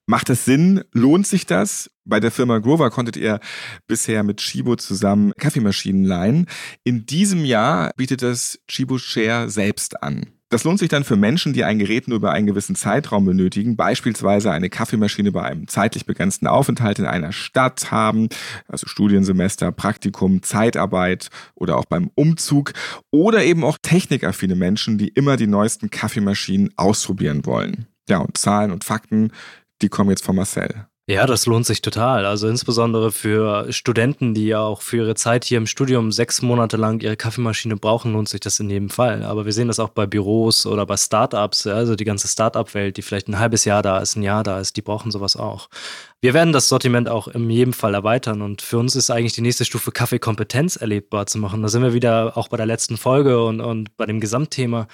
Macht das Sinn? Lohnt sich das? Bei der Firma Grover konntet ihr bisher mit Chibo zusammen Kaffeemaschinen leihen. In diesem Jahr bietet das Chibo Share selbst an. Das lohnt sich dann für Menschen, die ein Gerät nur über einen gewissen Zeitraum benötigen, beispielsweise eine Kaffeemaschine bei einem zeitlich begrenzten Aufenthalt in einer Stadt haben, also Studiensemester, Praktikum, Zeitarbeit oder auch beim Umzug oder eben auch technikaffine Menschen, die immer die neuesten Kaffeemaschinen ausprobieren wollen. Ja, und Zahlen und Fakten, die kommen jetzt von Marcel. Ja, das lohnt sich total. Also insbesondere für Studenten, die ja auch für ihre Zeit hier im Studium sechs Monate lang ihre Kaffeemaschine brauchen, lohnt sich das in jedem Fall. Aber wir sehen das auch bei Büros oder bei Startups, also die ganze Startup-Welt, die vielleicht ein halbes Jahr da ist, ein Jahr da ist, die brauchen sowas auch. Wir werden das Sortiment auch in jedem Fall erweitern und für uns ist eigentlich die nächste Stufe Kaffeekompetenz erlebbar zu machen. Da sind wir wieder auch bei der letzten Folge und, und bei dem Gesamtthema.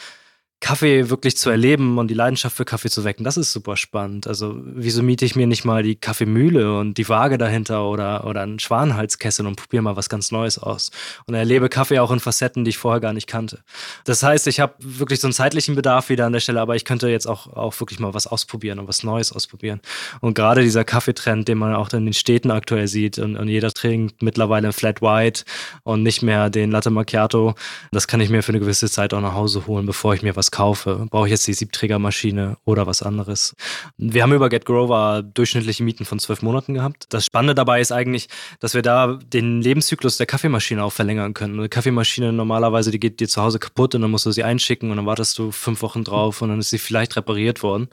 Kaffee wirklich zu erleben und die Leidenschaft für Kaffee zu wecken, das ist super spannend. Also, wieso miete ich mir nicht mal die Kaffeemühle und die Waage dahinter oder, oder einen Schwanenhalskessel und probiere mal was ganz Neues aus und erlebe Kaffee auch in Facetten, die ich vorher gar nicht kannte. Das heißt, ich habe wirklich so einen zeitlichen Bedarf wieder an der Stelle, aber ich könnte jetzt auch, auch wirklich mal was ausprobieren und was Neues ausprobieren. Und gerade dieser Kaffeetrend, den man auch in den Städten aktuell sieht und, und jeder trinkt mittlerweile Flat White und nicht mehr den Latte Macchiato, das kann ich mir für eine gewisse Zeit auch nach Hause holen, bevor ich mir was kaufe. Brauche ich jetzt die Siebträgermaschine oder was anderes? Wir haben über Get Grover durchschnittliche Mieten von zwölf Monaten gehabt. Das Spannende dabei ist eigentlich, dass wir da den Lebenszyklus der Kaffeemaschine auch verlängern können. Eine Kaffeemaschine normalerweise, die geht dir zu Hause kaputt und dann musst du sie einschicken und dann wartest du fünf Wochen drauf und dann ist sie vielleicht repariert worden.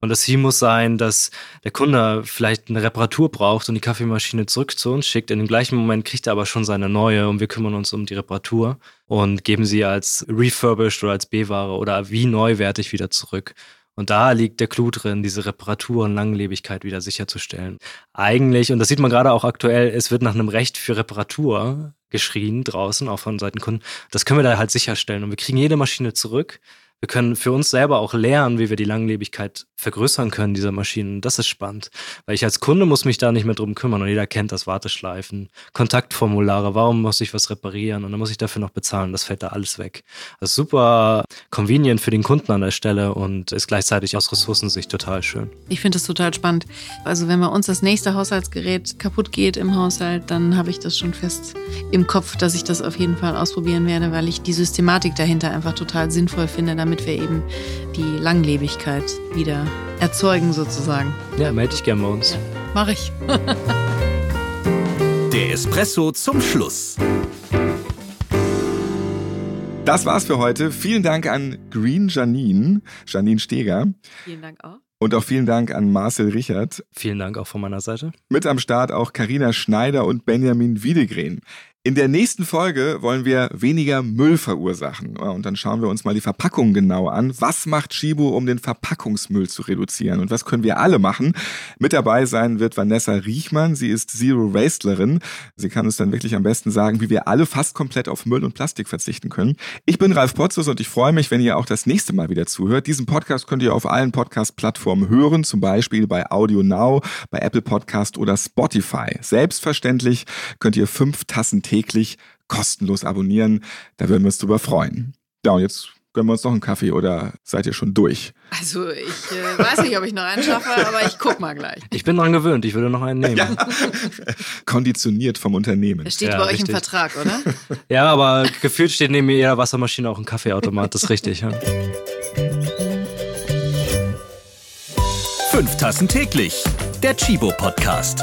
Und das Ziel muss sein, dass der Kunde vielleicht eine Reparatur braucht und die Kaffeemaschine zurück zu uns schickt. In dem gleichen Moment kriegt er aber schon seine neue und wir kümmern uns um die Reparatur und geben sie als refurbished oder als B-Ware oder wie neuwertig wieder zurück. Und da liegt der Clou drin, diese Reparatur und Langlebigkeit wieder sicherzustellen. Eigentlich, und das sieht man gerade auch aktuell, es wird nach einem Recht für Reparatur geschrien draußen, auch von Seiten Kunden. Das können wir da halt sicherstellen. Und wir kriegen jede Maschine zurück wir können für uns selber auch lernen, wie wir die Langlebigkeit vergrößern können dieser Maschinen. Das ist spannend, weil ich als Kunde muss mich da nicht mehr drum kümmern und jeder kennt das Warteschleifen, Kontaktformulare, warum muss ich was reparieren und dann muss ich dafür noch bezahlen. Das fällt da alles weg. Ist super convenient für den Kunden an der Stelle und ist gleichzeitig aus Ressourcensicht total schön. Ich finde das total spannend. Also wenn bei uns das nächste Haushaltsgerät kaputt geht im Haushalt, dann habe ich das schon fest im Kopf, dass ich das auf jeden Fall ausprobieren werde, weil ich die Systematik dahinter einfach total sinnvoll finde, damit wir eben die Langlebigkeit wieder erzeugen sozusagen. Ja, melde dich gerne bei uns. Ja, mach ich. Der Espresso zum Schluss. Das war's für heute. Vielen Dank an Green Janine, Janine Steger. Vielen Dank auch. Und auch vielen Dank an Marcel Richard. Vielen Dank auch von meiner Seite. Mit am Start auch Karina Schneider und Benjamin Wiedegren. In der nächsten Folge wollen wir weniger Müll verursachen. Und dann schauen wir uns mal die Verpackung genau an. Was macht Shibo, um den Verpackungsmüll zu reduzieren? Und was können wir alle machen? Mit dabei sein wird Vanessa Riechmann. Sie ist Zero Wastlerin. Sie kann uns dann wirklich am besten sagen, wie wir alle fast komplett auf Müll und Plastik verzichten können. Ich bin Ralf Potzus und ich freue mich, wenn ihr auch das nächste Mal wieder zuhört. Diesen Podcast könnt ihr auf allen Podcast-Plattformen hören, zum Beispiel bei Audio Now, bei Apple Podcast oder Spotify. Selbstverständlich könnt ihr fünf Tassen Tee täglich kostenlos abonnieren. Da würden wir uns drüber freuen. Ja, und jetzt gönnen wir uns noch einen Kaffee oder seid ihr schon durch? Also ich äh, weiß nicht, ob ich noch einen schaffe, aber ich guck mal gleich. Ich bin dran gewöhnt, ich würde noch einen nehmen. Ja. Konditioniert vom Unternehmen. Das steht ja, bei euch richtig. im Vertrag, oder? Ja, aber gefühlt steht neben jeder Wassermaschine auch ein Kaffeeautomat, das ist richtig. Ja. Fünf Tassen täglich. Der Chibo Podcast.